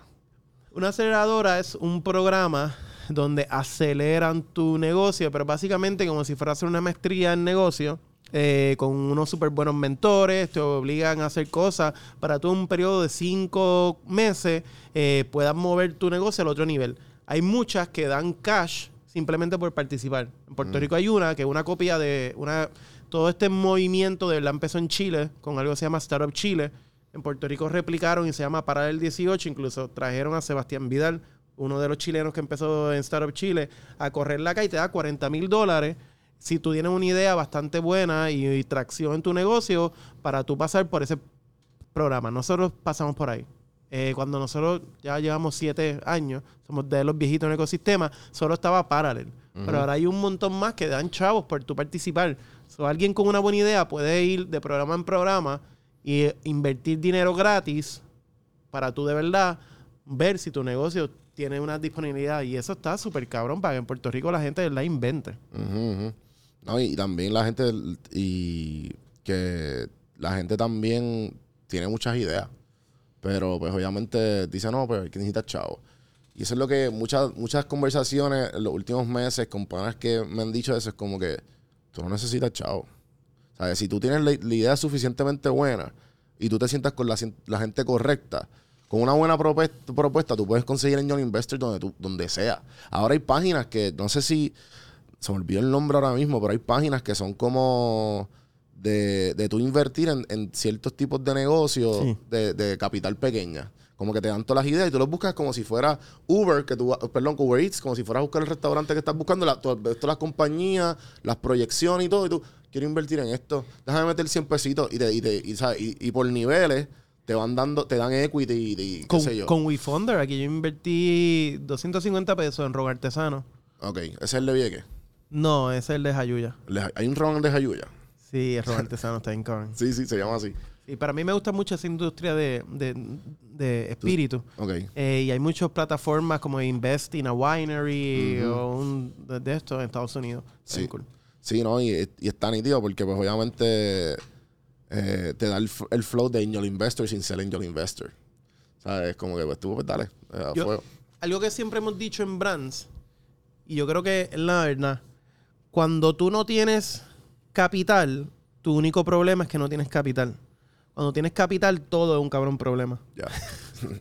Una aceleradora es un programa donde aceleran tu negocio, pero básicamente como si fuera a hacer una maestría en negocio, eh, con unos súper buenos mentores, te obligan a hacer cosas para tú en un periodo de cinco meses eh, puedas mover tu negocio al otro nivel. Hay muchas que dan cash simplemente por participar. En Puerto Rico hay una que es una copia de una todo este movimiento de la empezó en Chile con algo que se llama Startup Chile. En Puerto Rico replicaron y se llama Paralel 18. Incluso trajeron a Sebastián Vidal, uno de los chilenos que empezó en Startup Chile, a correr la calle y te da 40 mil dólares. Si tú tienes una idea bastante buena y, y tracción en tu negocio para tú pasar por ese programa. Nosotros pasamos por ahí. Eh, cuando nosotros ya llevamos siete años, somos de los viejitos en el ecosistema, solo estaba Paralel. Pero ahora hay un montón más que dan chavos por tu participar. So, alguien con una buena idea puede ir de programa en programa y eh, invertir dinero gratis para tú de verdad ver si tu negocio tiene una disponibilidad y eso está súper cabrón para que en Puerto Rico la gente la invente. Ujú, ujú. No, y también la gente, y que la gente también tiene muchas ideas, pero pues obviamente dice, no, pues que necesitar chavo. Y eso es lo que muchas, muchas conversaciones en los últimos meses con panas que me han dicho eso, es como que tú no necesitas chavo. ¿Sabes? Si tú tienes la, idea suficientemente buena y tú te sientas con la, la gente correcta, con una buena propuesta, propuesta, tú puedes conseguir Angel Investor donde, tú, donde sea. Ahora hay páginas que, no sé si, se me olvidó el nombre ahora mismo, pero hay páginas que son como de, de tú invertir en, en ciertos tipos de negocios Sí. de, de capital pequeña. Como que te dan todas las ideas y tú los buscas como si fuera Uber, que tú, perdón, Uber Eats, como si fueras a buscar el restaurante que estás buscando, la, todas las compañías, las proyecciones y todo, y tú, quiero invertir en esto, déjame meter 100 pesitos y, te, y, te- y, ¿sabes? y, y por niveles te van dando, te dan equity y, y qué Con, sé yo. con WeFunder, aquí yo invertí 250 pesos en Robo Artesano. Ok, ese es el de Vieques. No, ese es el de Jayuya. Hay un ron de Jayuya. Sí, Robo Artesano está en cabrón. Sí, sí, se llama así. Y para mí me gusta mucho esa industria de, de, de espíritu. Ok. Eh, y hay muchas plataformas como Invest in a Winery o un de, de estos en Estados Unidos. Sí. Cool. Sí, no, y, y está nítido porque pues obviamente eh, te da el, el flow de Angel Investor sin ser Angel Investor. ¿Sabes? Como que pues tú, pues dale, eh, a Yo- fuego. Algo que siempre hemos dicho en Brands, y yo creo que es la verdad, cuando tú no tienes capital, tu único problema es que no tienes capital. Cuando tienes capital, todo es un cabrón problema. Ya.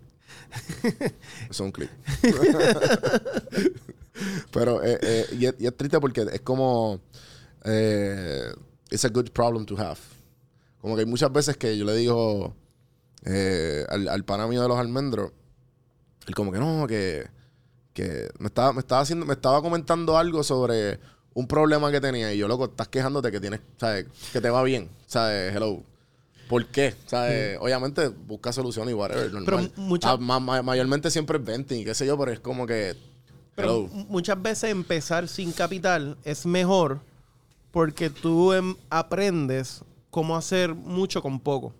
Es un clip. Pero, eh, eh, y, es, y es triste porque es como. Eh, it's a good problem to have. Como que hay muchas veces que yo le digo eh, al, al pana mío de los almendros, él como que no, que, que me estaba, me estaba haciendo, me estaba comentando algo sobre un problema que tenía. Y yo, loco, estás quejándote que tienes, ¿sabes? Que te va bien. ¿Sabes? Hello. ¿Por qué? ¿Sabes? Obviamente busca solución y whatever. Pero mucha- Ah, ma- ma- mayormente siempre es venting qué sé yo, pero es como que. Pero muchas veces empezar sin capital es mejor porque tú em, aprendes cómo hacer mucho con poco.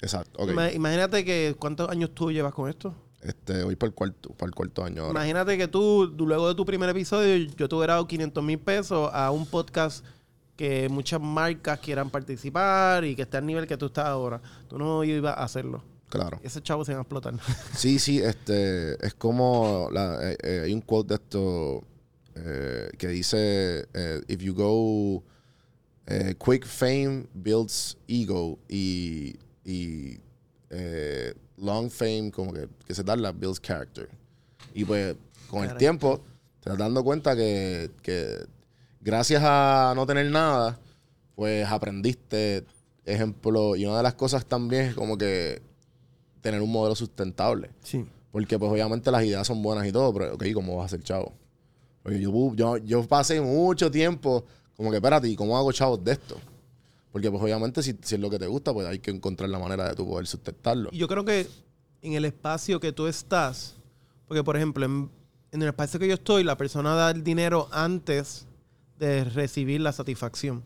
Exacto. Imagínate que cuántos años tú llevas con esto. Este, voy para el cuarto, para el cuarto año ahora. Imagínate que tú, luego de tu primer episodio, yo te hubiera dado 500 mil pesos a un podcast que muchas marcas quieran participar y que esté al nivel que tú estás ahora. Tú no ibas a hacerlo. Claro. Ese chavo se va a explotar. Sí, sí, este, es como, la- eh, eh, hay un quote de esto eh, que dice, if you go, quick fame builds ego y, y long fame como que, que se darla builds character. Y pues con el tiempo te das dando cuenta que, que gracias a no tener nada, pues aprendiste, ejemplo, y una de las cosas también es como que tener un modelo sustentable. Sí. Porque pues obviamente las ideas son buenas y todo, pero ok, ¿cómo vas a ser chavo? Porque yo, yo, yo pasé mucho tiempo como que, espérate, ¿y cómo hago chavos de esto? Porque pues obviamente si, si es lo que te gusta, pues hay que encontrar la manera de tú poder sustentarlo. Y yo creo que en el espacio que tú estás, porque por ejemplo, en, en el espacio que yo estoy, la persona da el dinero antes de recibir la satisfacción.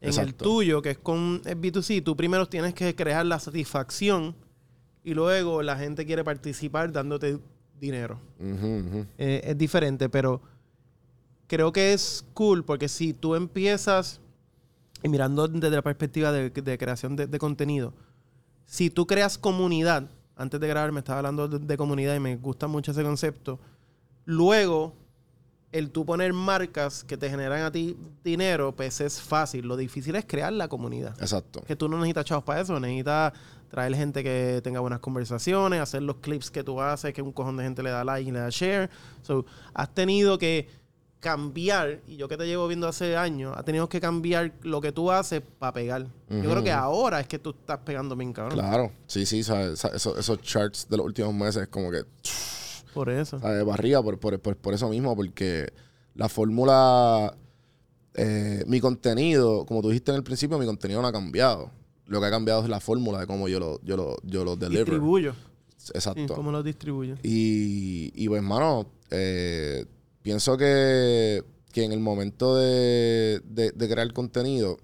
En el Exacto. tuyo, que es con el B2C, tú primero tienes que crear la satisfacción y luego la gente quiere participar dándote dinero. Ujú, ujú. Eh, es diferente, pero creo que es cool porque si tú empiezas, y mirando desde la perspectiva de, de creación de, de contenido, si tú creas comunidad, antes de grabar me estaba hablando de, de comunidad y me gusta mucho ese concepto, luego el tú poner marcas que te generan a ti dinero, pues es fácil. Lo difícil es crear la comunidad. Exacto. Que tú no necesitas chavos para eso, necesitas traer gente que tenga buenas conversaciones, hacer los clips que tú haces, que un cojón de gente le da like y le da share. So, has tenido que cambiar, y yo que te llevo viendo hace años, has tenido que cambiar lo que tú haces para pegar. Yo creo que ahora es que tú estás pegando bien, cabrón. Claro. Sí, sí, Esos, esos charts de los últimos meses como que Por eso. ¿sabes? barriga por, por, por, por eso mismo, porque la fórmula, eh, mi contenido, como tú dijiste en el principio, mi contenido no ha cambiado. Lo que ha cambiado es la fórmula de cómo yo lo, yo lo, yo lo deliver. Distribuyo. Exacto. Sí, ¿Cómo lo distribuyo? Y, y pues, hermano, eh, pienso que, que en el momento de, de- crear contenido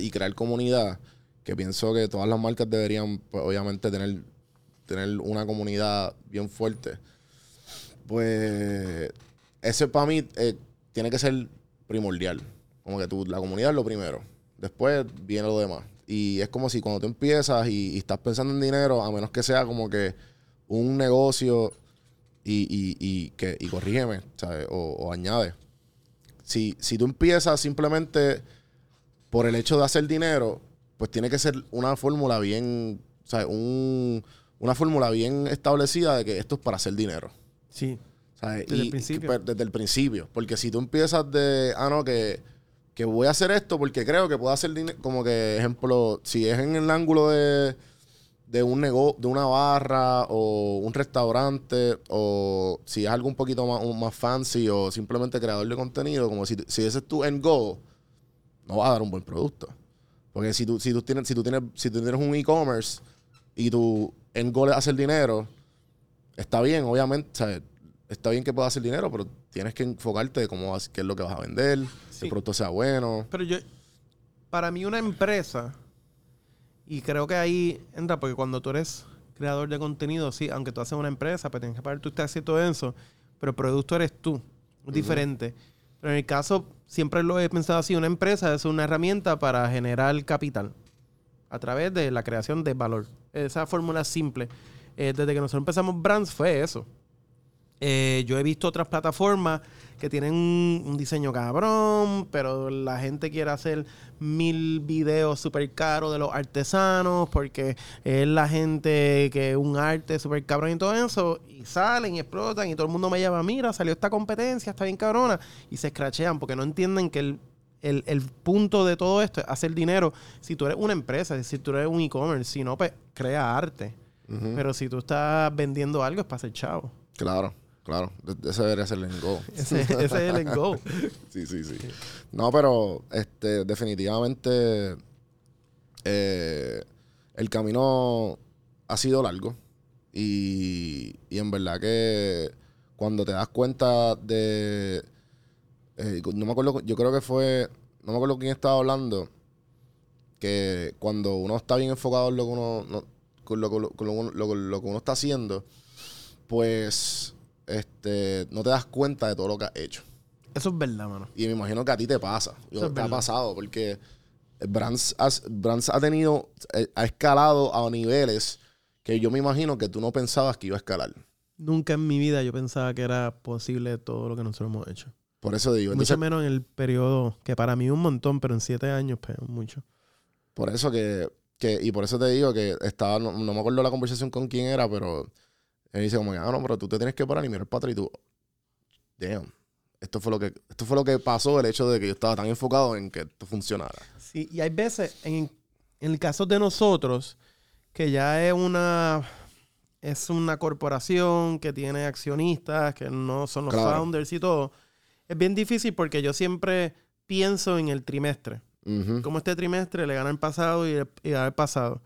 y crear comunidad, que pienso que todas las marcas deberían, pues, obviamente, tener, tener una comunidad bien fuerte. Pues ese para mí eh, tiene que ser primordial. Como que tú, la comunidad es lo primero. Después viene lo demás. Y es como si cuando tú empiezas y estás pensando en dinero, a menos que sea como que un negocio y, y, y que, y corrígeme, ¿sabes? O, o añade. Si, si tú empiezas simplemente por el hecho de hacer dinero, pues tiene que ser una fórmula bien, ¿sabes? Un, una fórmula bien establecida de que esto es para hacer dinero. Sí. ¿sabes? Desde el principio. pero desde el principio. Porque si tú empiezas de, ah, no, que, que voy a hacer esto porque creo que puedo hacer dinero, como que, ejemplo, si es en el ángulo de, de un negocio, de una barra o un restaurante, o si es algo un poquito más, un- más fancy o simplemente creador de contenido, como si, si ese es tu end goal, no va a dar un buen producto. Porque si tú, si tú tienes, si tú tienes, si tú tienes un e-commerce y tu end goal es hacer dinero, está bien, obviamente, ¿sabes? está bien que puedas hacer dinero, pero tienes que enfocarte de cómo vas, qué es lo que vas a vender, Sí. el producto sea bueno. Pero yo, para mí una empresa, y creo que ahí entra, porque cuando tú eres creador de contenido, sí, aunque tú haces una empresa, pues tienes que pagar tu taxi y todo eso, pero el producto eres tú, es diferente. Pero en el caso, siempre lo he pensado así, una empresa es una herramienta para generar capital a través de la creación de valor. Esa fórmula simple. Eh, desde que nosotros empezamos Brands fue eso. Eh, yo he visto otras plataformas que tienen un, un diseño cabrón, pero la gente quiere hacer mil videos súper caros de los artesanos porque es la gente que un arte súper cabrón y todo eso, y salen y explotan y todo el mundo me llama, mira, salió esta competencia, está bien cabrona, y se escrachean porque no entienden que el, el, el punto de todo esto es hacer dinero. Si tú eres una empresa, si tú eres un e-commerce, si no, pues crea arte. Pero si tú estás vendiendo algo es para ser chavo. Claro, claro. Ese debería ser el end goal. Ese, ese es el end goal. Sí, sí, sí. No, pero este, definitivamente eh, el camino ha sido largo. Y, y en verdad que cuando te das cuenta de. eh, no me acuerdo, yo creo que fue. No me acuerdo quién estaba hablando. Que cuando uno está bien enfocado en lo que uno. no- con lo, con lo- con lo que uno está haciendo, pues este, no te das cuenta de todo lo que has hecho. Eso es verdad, mano. Y me imagino que a ti te pasa. Yo- te ha verdad. pasado porque Brands, has- Brands ha tenido, eh, ha escalado a niveles que yo me imagino que tú no pensabas que iba a escalar. Nunca en mi vida yo pensaba que era posible todo lo que nosotros hemos hecho. Por eso digo. Mucho Entonces, menos en el periodo, que para mí un montón, pero en siete años, pues mucho. por eso que, que, y por eso te digo que estaba, no, no me acuerdo la conversación con quién era, pero él dice como ah, no, pero tú te tienes que parar y mirar para atrás y tú, damn. Esto fue, lo que, esto fue lo que pasó, el hecho de que yo estaba tan enfocado en que esto funcionara. Sí, y hay veces, en, en el caso de nosotros, que ya es una es una corporación que tiene accionistas, que no son los Claro. founders y todo, es bien difícil porque yo siempre pienso en el trimestre. Ujú. Como este trimestre le gana el pasado y, el- y el pasado.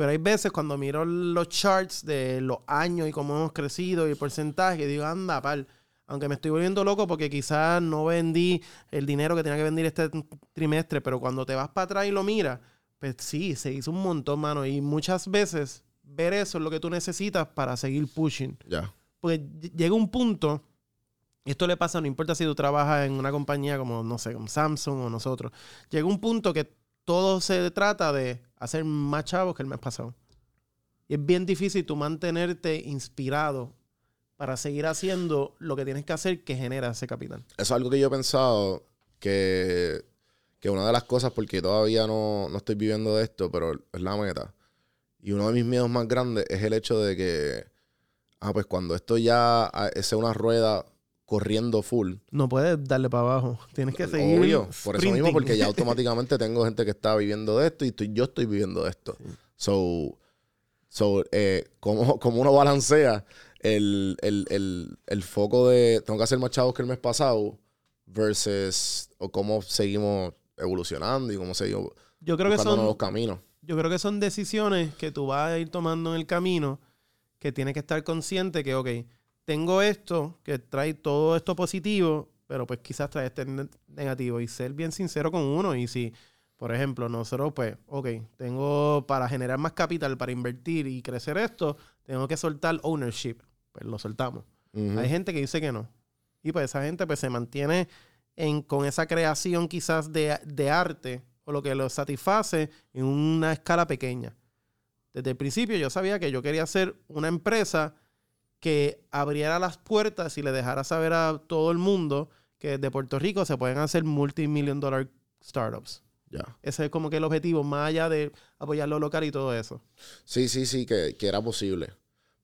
Pero hay veces cuando miro los charts de los años y cómo hemos crecido y el porcentaje, digo, anda, pal. Aunque me estoy volviendo loco porque quizás no vendí el dinero que tenía que vender este trimestre, pero cuando te vas para atrás y lo miras, pues sí, se hizo un montón, mano. Y muchas veces ver eso es lo que tú necesitas para seguir pushing. Ya. Porque ll- llega un punto, y esto le pasa, no importa si tú trabajas en una compañía como, no sé, como Samsung o nosotros, llega un punto que todo se trata de hacer más chavos que el mes pasado. Y es bien difícil tú mantenerte inspirado para seguir haciendo lo que tienes que hacer que genera ese capital. Eso es algo que yo he pensado que, que una de las cosas, porque todavía no, no estoy viviendo de esto, pero es la meta. Y uno de mis miedos más grandes es el hecho de que, ah, pues cuando esto ya ah, sea una rueda corriendo full, No puedes darle para abajo. Tienes que seguir. obvio, por eso mismo, sprinting. porque ya automáticamente tengo gente que está viviendo de esto y estoy- yo estoy viviendo de esto. So, so eh, ¿cómo, cómo uno balancea el, el, el, el foco de tengo que hacer más chavos que el mes pasado versus o cómo seguimos evolucionando y cómo seguimos Yo creo que son nuevos caminos? Yo creo que son decisiones que tú vas a ir tomando en el camino que tienes que estar consciente que, ok, tengo esto que trae todo esto positivo, pero pues quizás trae este ne- negativo y ser bien sincero con uno. Y si, por ejemplo, nosotros, pues, ok, tengo para generar más capital, para invertir y crecer esto, tengo que soltar ownership. Pues lo soltamos. Hay gente que dice que no. Y pues esa gente pues se mantiene en, con esa creación quizás de, de arte o lo que lo satisface en una escala pequeña. Desde el principio yo sabía que yo quería hacer una empresa que abriera las puertas y le dejara saber a todo el mundo que desde Puerto Rico se pueden hacer multimillion dollar startups. Ya. Ese es como que el objetivo, más allá de apoyar lo local y todo eso. Sí, sí, sí, que, que era posible.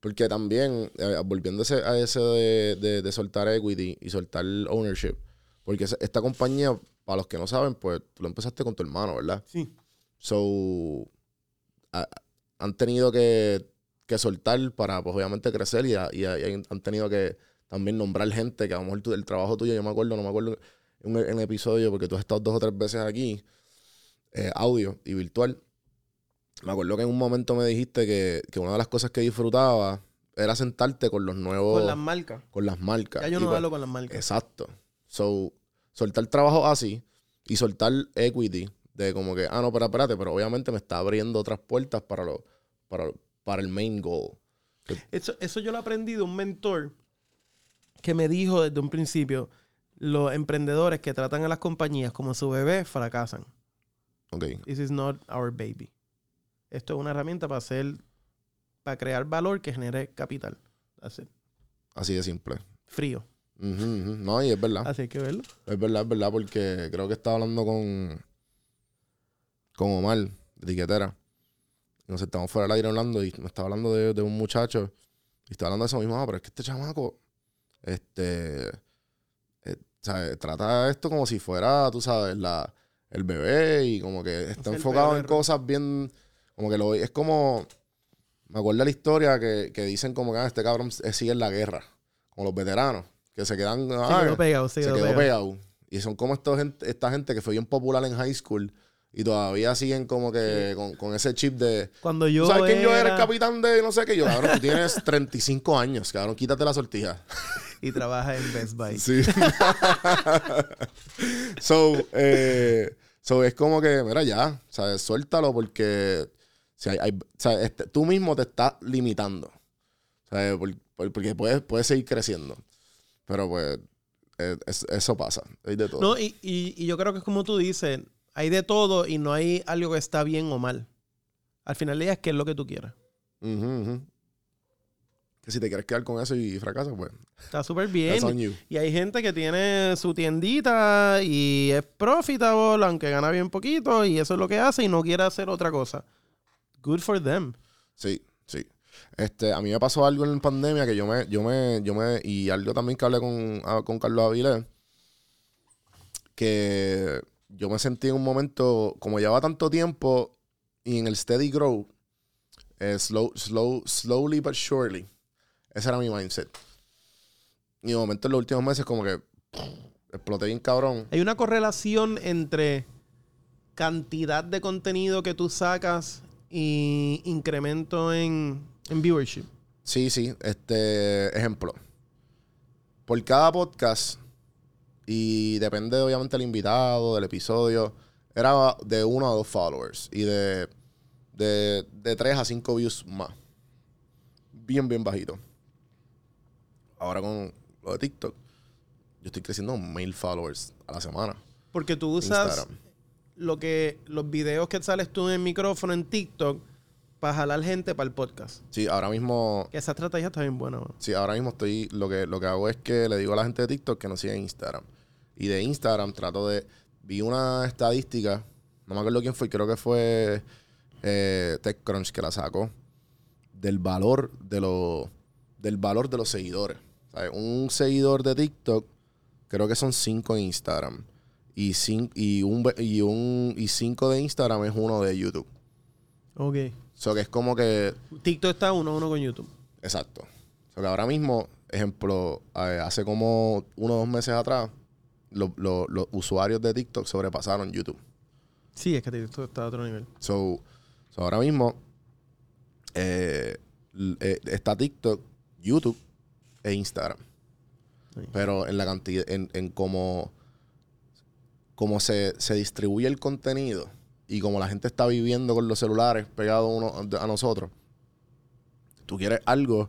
Porque también, eh, volviendo a ese, de, de- de soltar equity y soltar ownership, porque esta compañía, para los que no saben, pues tú lo empezaste con tu hermano, ¿verdad? Sí. So, a- han tenido que, que soltar para, pues obviamente, crecer y, a- y a- y han tenido que también nombrar gente que a lo mejor tú- el trabajo tuyo, yo me acuerdo, no me acuerdo en episodio, porque tú has estado dos o tres veces aquí, eh, audio y virtual. Me acuerdo que en un momento me dijiste que, que una de las cosas que disfrutaba era sentarte con los nuevos, Con las marcas. con las marcas. Ya yo no pues- hablo con las marcas. Exacto. So, soltar trabajo así y soltar equity de como que, ah, no, pero espérate, pero obviamente me está abriendo otras puertas para, lo, para, para el main goal. Eso, eso yo lo aprendí de un mentor que me dijo desde un principio, los emprendedores que tratan a las compañías como su bebé fracasan. Ok. This is not our baby. Esto es una herramienta para hacer, para crear valor que genere capital. Así de simple. Frío. No, y es verdad. Así hay que verlo. Es verdad, es verdad, porque creo que estaba hablando con, con Omar, de Nos estamos fuera del aire hablando y me estaba hablando de, de un muchacho. Y estaba hablando de eso mismo, ah, pero es que este chamaco, este, eh, ¿sabes? trata esto como si fuera, tú sabes, la, el bebé y como que está enfocado en cosas bien, como que lo es como, me acuerdo de la historia que, que dicen como que ah, este cabrón sigue en la guerra, como los veteranos, que se quedan, Se ah, quedó pegado, se se quedó, quedó pegado. pegado. Y son como estos gente- esta gente que fue bien popular en high school y todavía siguen como que con, con ese chip de... Cuando ¿Tú yo sabes quién yo era el era- capitán de no sé qué? Yo, cabrón, tú tienes 35 años, cabrón, quítate la sortija. Y trabaja en Best Buy. Sí. so, eh, so, es como que, mira, ya, ¿sabes? Suéltalo porque si hay, hay- ¿sabes? Este, tú mismo te estás limitando. ¿sabes? Por- por- porque puedes, puedes seguir creciendo. Pero pues, eh, es- eso pasa. Hay de todo. No, y, y- y yo creo que es como tú dices, hay de todo y no hay algo que está bien o mal. Al final día es que es lo que tú quieras. Que si te quieres quedar con eso y fracasas, pues, Está súper bien. Y hay gente que tiene su tiendita y es profitable, aunque gana bien poquito, y eso es lo que hace y no quiere hacer otra cosa. Good for them. Sí, sí. Este, a mí me pasó algo en pandemia que yo me, yo me, yo me, y algo también que hablé con, ah, con Carlos Avilés, que yo me sentí en un momento, como llevaba tanto tiempo y en el steady grow, eh, slow, slow, slowly but surely. Ese era mi mindset. Y de momento en los últimos meses como que exploté bien cabrón. Hay una correlación entre cantidad de contenido que tú sacas y incremento en, en viewership. Sí, sí. Este, ejemplo. Por cada podcast, y depende obviamente del invitado, del episodio, era de uno a dos followers. Y de, de, de tres a cinco views más. Bien, bien bajito. Ahora con lo de TikTok, yo estoy creciendo mil followers a la semana. Porque tú usas Instagram. lo que los videos que sales tú en el micrófono en TikTok para jalar gente para el podcast. Sí, ahora mismo Que esa estrategia está bien buena. man. Sí, ahora mismo estoy. Lo que, lo que hago es que le digo a la gente de TikTok que nos siga en Instagram. Y de Instagram trato de. Vi una estadística. No me acuerdo quién fue, creo que fue eh, TechCrunch que la sacó. Del valor de los. Del valor de los seguidores. ¿Sabes? Un seguidor de TikTok, creo que son cinco en Instagram. Y, cin- y, un, y, un, y cinco de Instagram es uno de YouTube. Ok. O sea, que es como que TikTok está uno a uno con YouTube. Exacto. O sea, que ahora mismo, ejemplo, eh, hace como uno o dos meses atrás, lo- lo- los usuarios de TikTok sobrepasaron YouTube. Sí, es que TikTok está a otro nivel. So, so ahora mismo eh, eh, está TikTok, YouTube e Instagram. Sí. Pero en la cantidad, en, en cómo, cómo se, se distribuye el contenido y como la gente está viviendo con los celulares pegados uno a nosotros, tú quieres algo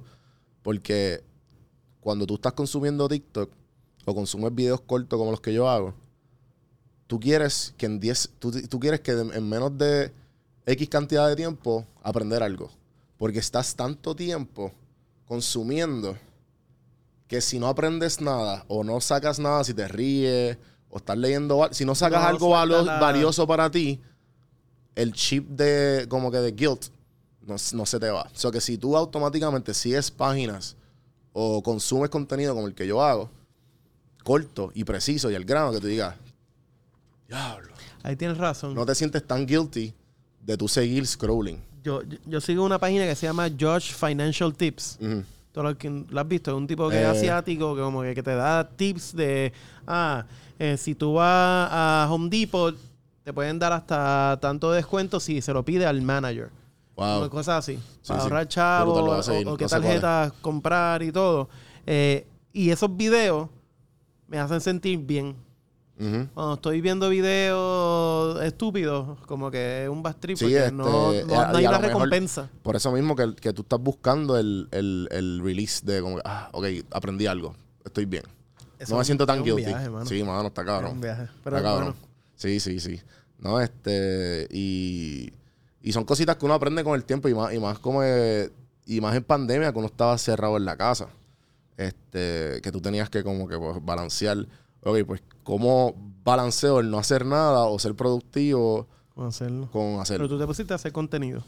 porque cuando tú estás consumiendo TikTok o consumes videos cortos como los que yo hago, tú quieres que en 10, tú, tú quieres que en en menos de X cantidad de tiempo aprender algo. Porque estás tanto tiempo consumiendo que si no aprendes nada o no sacas nada, si te ríes o estás leyendo, si no sacas No algo valioso para ti, el chip de como que de guilt no, no se te va. O sea que si tú automáticamente sigues páginas o consumes contenido como el que yo hago, corto y preciso y al grano, que tú digas, diablo, Ahí tienes razón. no te sientes tan guilty de tú seguir scrolling. Yo, yo, yo sigo una página que se llama Josh Financial Tips. ¿Tú lo, que- lo has visto? Es un tipo que Eh. es asiático que como que, que te da tips de, ah, eh, si tú vas a Home Depot, te pueden dar hasta tanto descuento si se lo pide al manager. Wow. Cosas así. Sí, para sí. ahorrar chavos o, o qué No tarjetas comprar y todo. Eh, y esos videos me hacen sentir bien. Cuando estoy viendo videos estúpidos, como que es un bad trip, Sí, porque este, no, no- eh, no y hay a una mejor- recompensa. Por eso mismo que, que tú estás buscando el, el, el release de como, que, ah, ok, aprendí algo, estoy bien. Eso no me siento tan guilty. viaje, mano. sí, mano, está Es cabrón. un viaje. Pero Está bueno, cabrón. Sí, sí, sí. No, este, y, y son cositas que uno aprende con el tiempo y más, y más como, eh, y más en pandemia que uno estaba cerrado en la casa. Este, que tú tenías que como que pues, balancear, ok, pues, ¿cómo balanceo el no hacer nada o ser productivo a hacerlo. con hacer Pero tú te pusiste a hacer contenido.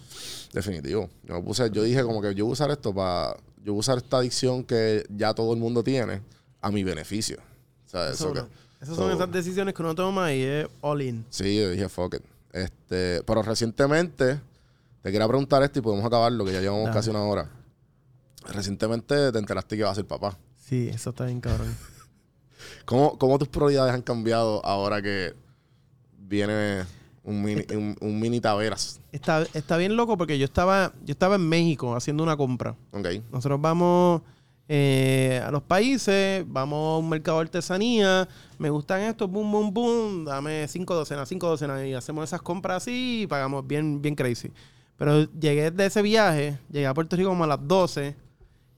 Definitivo. Yo me puse, yo dije como que yo voy a usar esto para. Yo voy a usar esta adicción que ya todo el mundo tiene a mi beneficio. O sea, eso, Eso, que. no. Esas so- son esas decisiones que uno toma y es all in. Sí, yo dije fuck it. Este, pero recientemente, te quería preguntar esto y podemos acabarlo, que ya llevamos Dale. casi una hora. Recientemente te enteraste que vas a ser papá. Sí, eso está bien cabrón. ¿Cómo, cómo tus prioridades han cambiado ahora que viene un mini, un, un mini Taveras? Está, está bien loco porque yo estaba, yo estaba en México haciendo una compra. Ok. Nosotros vamos eh, a los países, vamos a un mercado de artesanía, me gustan estos, boom, boom, boom, dame cinco docenas, cinco docenas y hacemos esas compras así y pagamos bien, bien crazy. Pero llegué de ese viaje, llegué a Puerto Rico como a las 12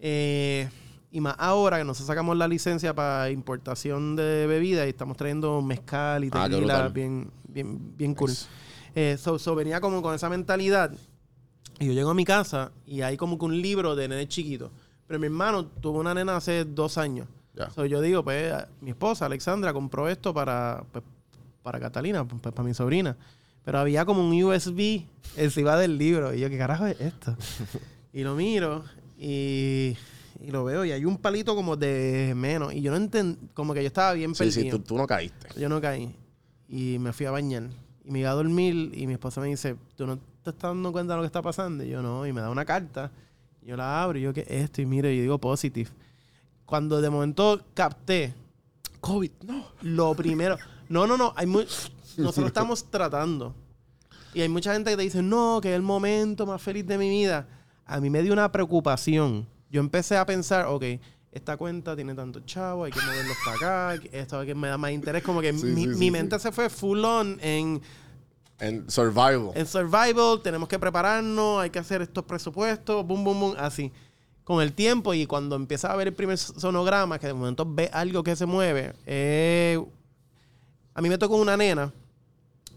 eh, y más ahora que nosotros sacamos la licencia para importación de bebidas y estamos trayendo mezcal y Ah, tequila brutal. bien, bien, bien cool. Nice. Eh, so, so venía como con esa mentalidad. Y yo llego a mi casa y hay como que un libro de nene chiquito. Pero mi hermano tuvo una nena hace dos años. Ya. So, yo digo, pues, a- mi esposa, Alexandra, compró esto para, pues, para Catalina, pues, para mi sobrina. Pero había como un USB encima del libro. Y yo, ¿qué carajo es esto? y lo miro y, y lo veo y hay un palito como de menos. Y yo no entendí, como que yo estaba bien Sí, perdido. sí, tú, tú no caíste. Yo no caí. Y me fui a bañar. Y me iba a dormir y mi esposa me dice, ¿tú no te estás dando cuenta de lo que está pasando? Y yo no. Y me da una carta. Yo la abro y yo, ¿qué es esto? Y mire, yo digo positive. Cuando de momento capté COVID, no. lo primero... No, no, no. Hay mu- Nosotros estamos tratando. Y hay mucha gente que te dice, no, que es el momento más feliz de mi vida. A mí me dio una preocupación. Yo empecé a pensar, ok, esta cuenta tiene tanto chavo, hay que moverlos para acá, esto que me da más interés. Como que Sí, mi, sí, mi sí, mente se fue full on en, En survival. en survival, tenemos que prepararnos, hay que hacer estos presupuestos, boom, boom, boom, así. Con el tiempo y cuando empiezas a ver el primer sonograma, que de momento ve algo que se mueve, eh, a mí me tocó una nena.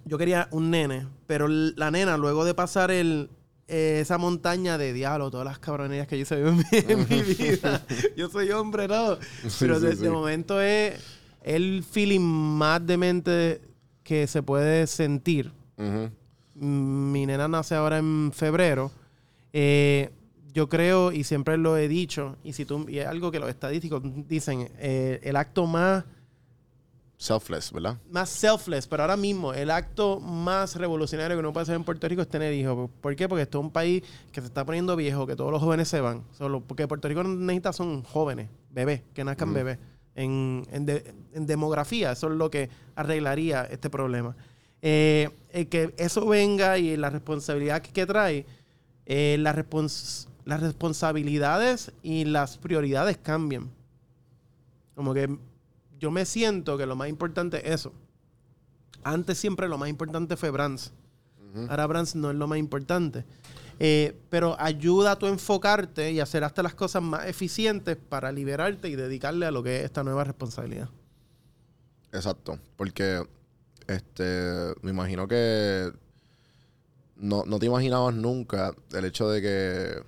Yo quería un nene, pero la nena, luego de pasar el, eh, esa montaña de diablo, todas las cabronerías que yo hice en mi, en mi vida, yo soy hombre, ¿no? Pero sí, de, sí. de momento es el feeling más demente que se puede sentir. Ujú. Mm, Mi nena nace ahora en febrero. Eh, yo creo, y siempre lo he dicho, y si tú, y es algo que los estadísticos dicen, eh, el acto más Selfless, ¿verdad? más selfless, pero ahora mismo el acto más revolucionario que uno puede hacer en Puerto Rico es tener hijos. ¿Por qué? Porque esto es un país que se está poniendo viejo, que todos los jóvenes se van. Solo porque Puerto Rico necesita son jóvenes, bebés, que nazcan bebés. En, en de- en demografía, eso es lo que arreglaría este problema. Eh, el que eso venga y la responsabilidad que, que trae, eh, la respons- las responsabilidades y las prioridades cambian. Como que yo me siento que lo más importante es eso. Antes siempre lo más importante fue Brands. Ahora Brands no es lo más importante. Eh, pero ayuda a tu enfocarte y hacer hasta las cosas más eficientes para liberarte y dedicarle a lo que es esta nueva responsabilidad. Exacto. Porque este me imagino que no, no te imaginabas nunca el hecho de que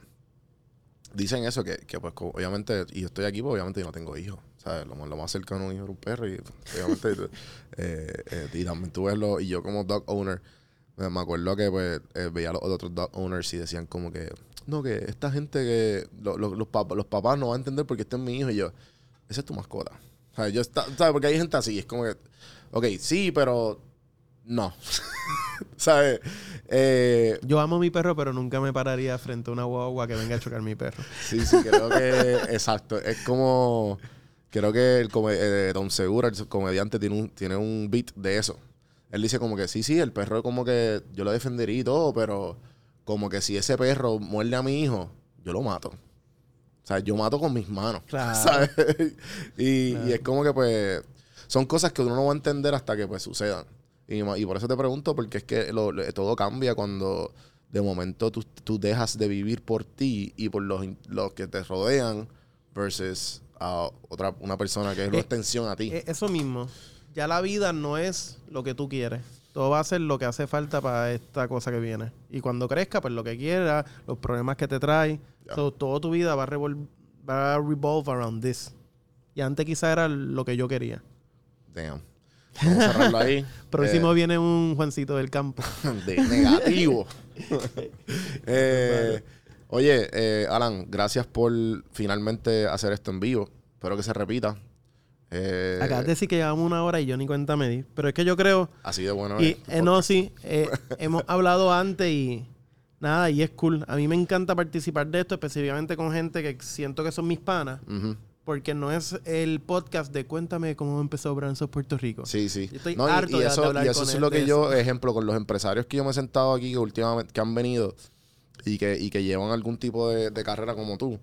dicen eso, que, que pues obviamente, y yo estoy aquí, pues obviamente yo no tengo hijos. ¿Sabes? Lo, más- lo más cercano a un hijo era un perro. Y obviamente, eh, eh, y también tú ves lo, y yo como dog owner, me, acuerdo que pues eh, veía a los otros dog owners y decían como que, no, que esta gente que lo- lo- los, pap- los papás no van a entender porque este es mi hijo y yo, esa es tu mascota. Sea, yo está, ¿sabes? Porque hay gente así, es como que, ok, sí, pero no. ¿Sabes? Eh, Yo amo a mi perro, pero nunca me pararía frente a una guagua que venga a chocar mi perro. Sí, sí, creo que. exacto. Es como. Creo que el eh, Don Segura, el comediante, tiene un, tiene un beat de eso. Él dice como que sí, sí, el perro como que yo lo defendería y todo, pero como que si ese perro muerde a mi hijo, yo lo mato. O sea, yo mato con mis manos. Claro. ¿sabes? y, y es como que pues son cosas que uno no va a entender hasta que pues sucedan. Y, por eso te pregunto, porque es que lo- lo- todo cambia cuando de momento tú, tú dejas de vivir por ti y por los, los que te rodean versus a otra una persona que es una Eh, extensión a ti. Eh, Eso mismo. Ya la vida no es lo que tú quieres. Todo va a ser lo que hace falta para esta cosa que viene. Y cuando crezca, pues lo que quieras, los problemas que te trae. Ya. So, toda tu vida va a, revol- va a revolve around this. Y antes quizá era lo que yo quería. Damn. Vamos a cerrarlo ahí. Próximo Eh, viene un Juancito del campo. de negativo. Eh, oye, eh, Alan, gracias por finalmente hacer esto en vivo. Espero que se repita. Eh, Acabas de decir que llevamos una hora y yo ni cuenta me di. Pero es que yo creo... Así de bueno. Y eh, no, sí, eh, hemos hablado antes y nada, y es cool. A mí me encanta participar de esto, específicamente con gente que siento que son mis panas, porque no es el podcast de cuéntame cómo empezó Branzos Puerto Rico. Sí, sí. Yo estoy No, harto y, de- de eso, hablar y eso con es lo de que yo, eso. ejemplo, con los empresarios que yo me he sentado aquí que últimamente que han venido y que, y que llevan algún tipo de, de carrera como tú.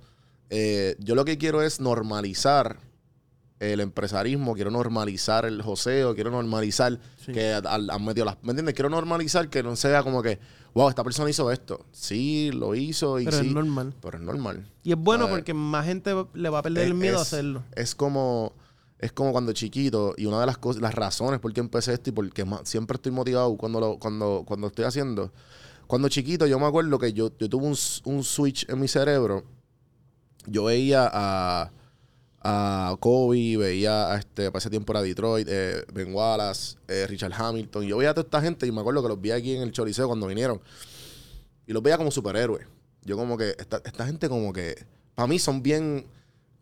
eh, yo lo que quiero es normalizar el empresarismo, quiero normalizar el joseo, quiero normalizar Sí. que han metido las. ¿Me entiendes? Quiero normalizar que no sea como que, wow, esta persona hizo esto. Sí, lo hizo y Pero sí. es normal. Pero es normal. Y es bueno ¿sabes? porque más gente le va a perder el Es- miedo a hacerlo. Es como, es como cuando chiquito, y una de las cosas, las razones por qué empecé esto y por qué más- siempre estoy motivado cuando lo, cuando, cuando estoy haciendo. Cuando chiquito, yo me acuerdo que yo, yo tuve un, un switch en mi cerebro. Yo veía a, a Kobe, veía a este, para ese tiempo era Detroit, eh, Ben Wallace, eh, Richard Hamilton. Yo veía a toda esta gente y me acuerdo que los vi aquí en el Choliseo cuando vinieron. Y los veía como superhéroes. Yo como que, esta, esta gente como que, para mí son bien...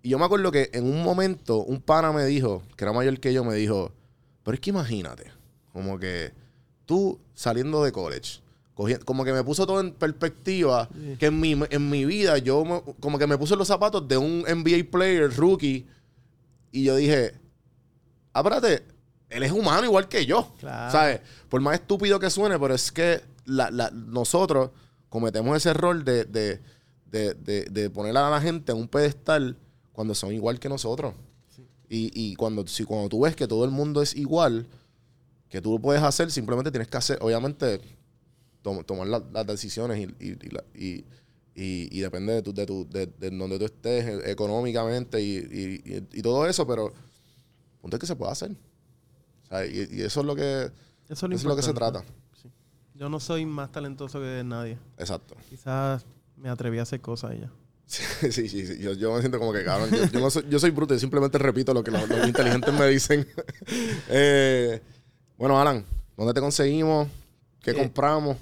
Y yo me acuerdo que en un momento un pana me dijo, que era mayor que yo, me dijo, pero es que imagínate, como que tú saliendo de college, como que me puso todo en perspectiva, que en mi, en mi vida yo me- como que me puse los zapatos de un NBA player, rookie, y yo dije, espérate, él es humano igual que yo, Claro. ¿sabes? Por más estúpido que suene, pero es que la- la- nosotros cometemos ese error de, de, de, de- de poner a la gente en un pedestal cuando son igual que nosotros. Y, y cuando, si, cuando tú ves que todo el mundo es igual, que tú lo puedes hacer, simplemente tienes que hacer, obviamente, tom- tomar la- las decisiones y, y, y la- y- depende de, tu, de, tu, de, de donde tú estés eh, económicamente y, y- y- y todo eso, pero el punto es que se puede hacer. O sea, y, eso es lo que, Eso es eso es lo que se trata. Yo no soy más talentoso que nadie. Exacto. Quizás me atreví a hacer cosas ya. Sí, sí, sí. sí. Yo, yo me siento como que cabrón. Yo, yo no soy, yo soy bruto, yo simplemente repito lo que los, los inteligentes me dicen. Eh, bueno, Alan, ¿dónde te conseguimos? ¿Qué Eh, compramos?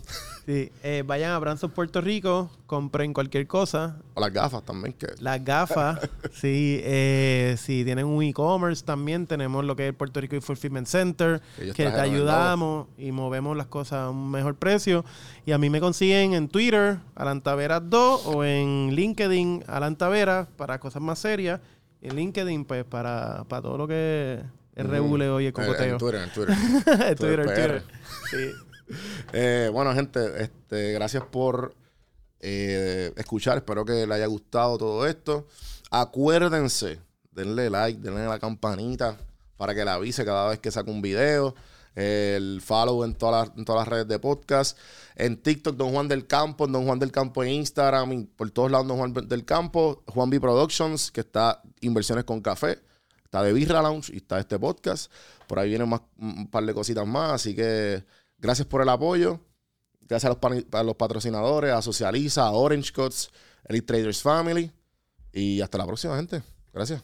Sí, eh, vayan a Branson Puerto Rico, compren cualquier cosa. O las gafas también, que Las gafas, sí, eh, si tienen un e-commerce también, tenemos lo que es el Puerto Rico Fulfillment Center, Que ellos que te ayudamos y movemos las cosas a un mejor precio. Y a mí me consiguen en Twitter, Alan Taveras 2, o en LinkedIn, Alan Taveras, para cosas más serias. Y en LinkedIn, pues, para, para todo lo que es rebule hoy el Eh, cocoteo. En Twitter, en Twitter. Twitter, Twitter, Twitter. Sí. Eh, bueno, gente, este, gracias por eh, escuchar. Espero que les haya gustado todo esto. Acuérdense, denle like, denle la campanita para que la avise cada vez que saque un video. El follow en todas las, en redes de podcast. En TikTok, Don Juan del Campo. Don Juan del Campo en Instagram. por todos lados, Don Juan del Campo. Juan B Productions, que está Inversiones con Café. Está de Birra Lounge y está este podcast. Por ahí vienen más, un par de cositas más. Así que gracias por el apoyo. Gracias a los, patrocinadores, a Socializa, a Orange Cuts, Elite Traders Family. Y hasta la próxima, gente. Gracias.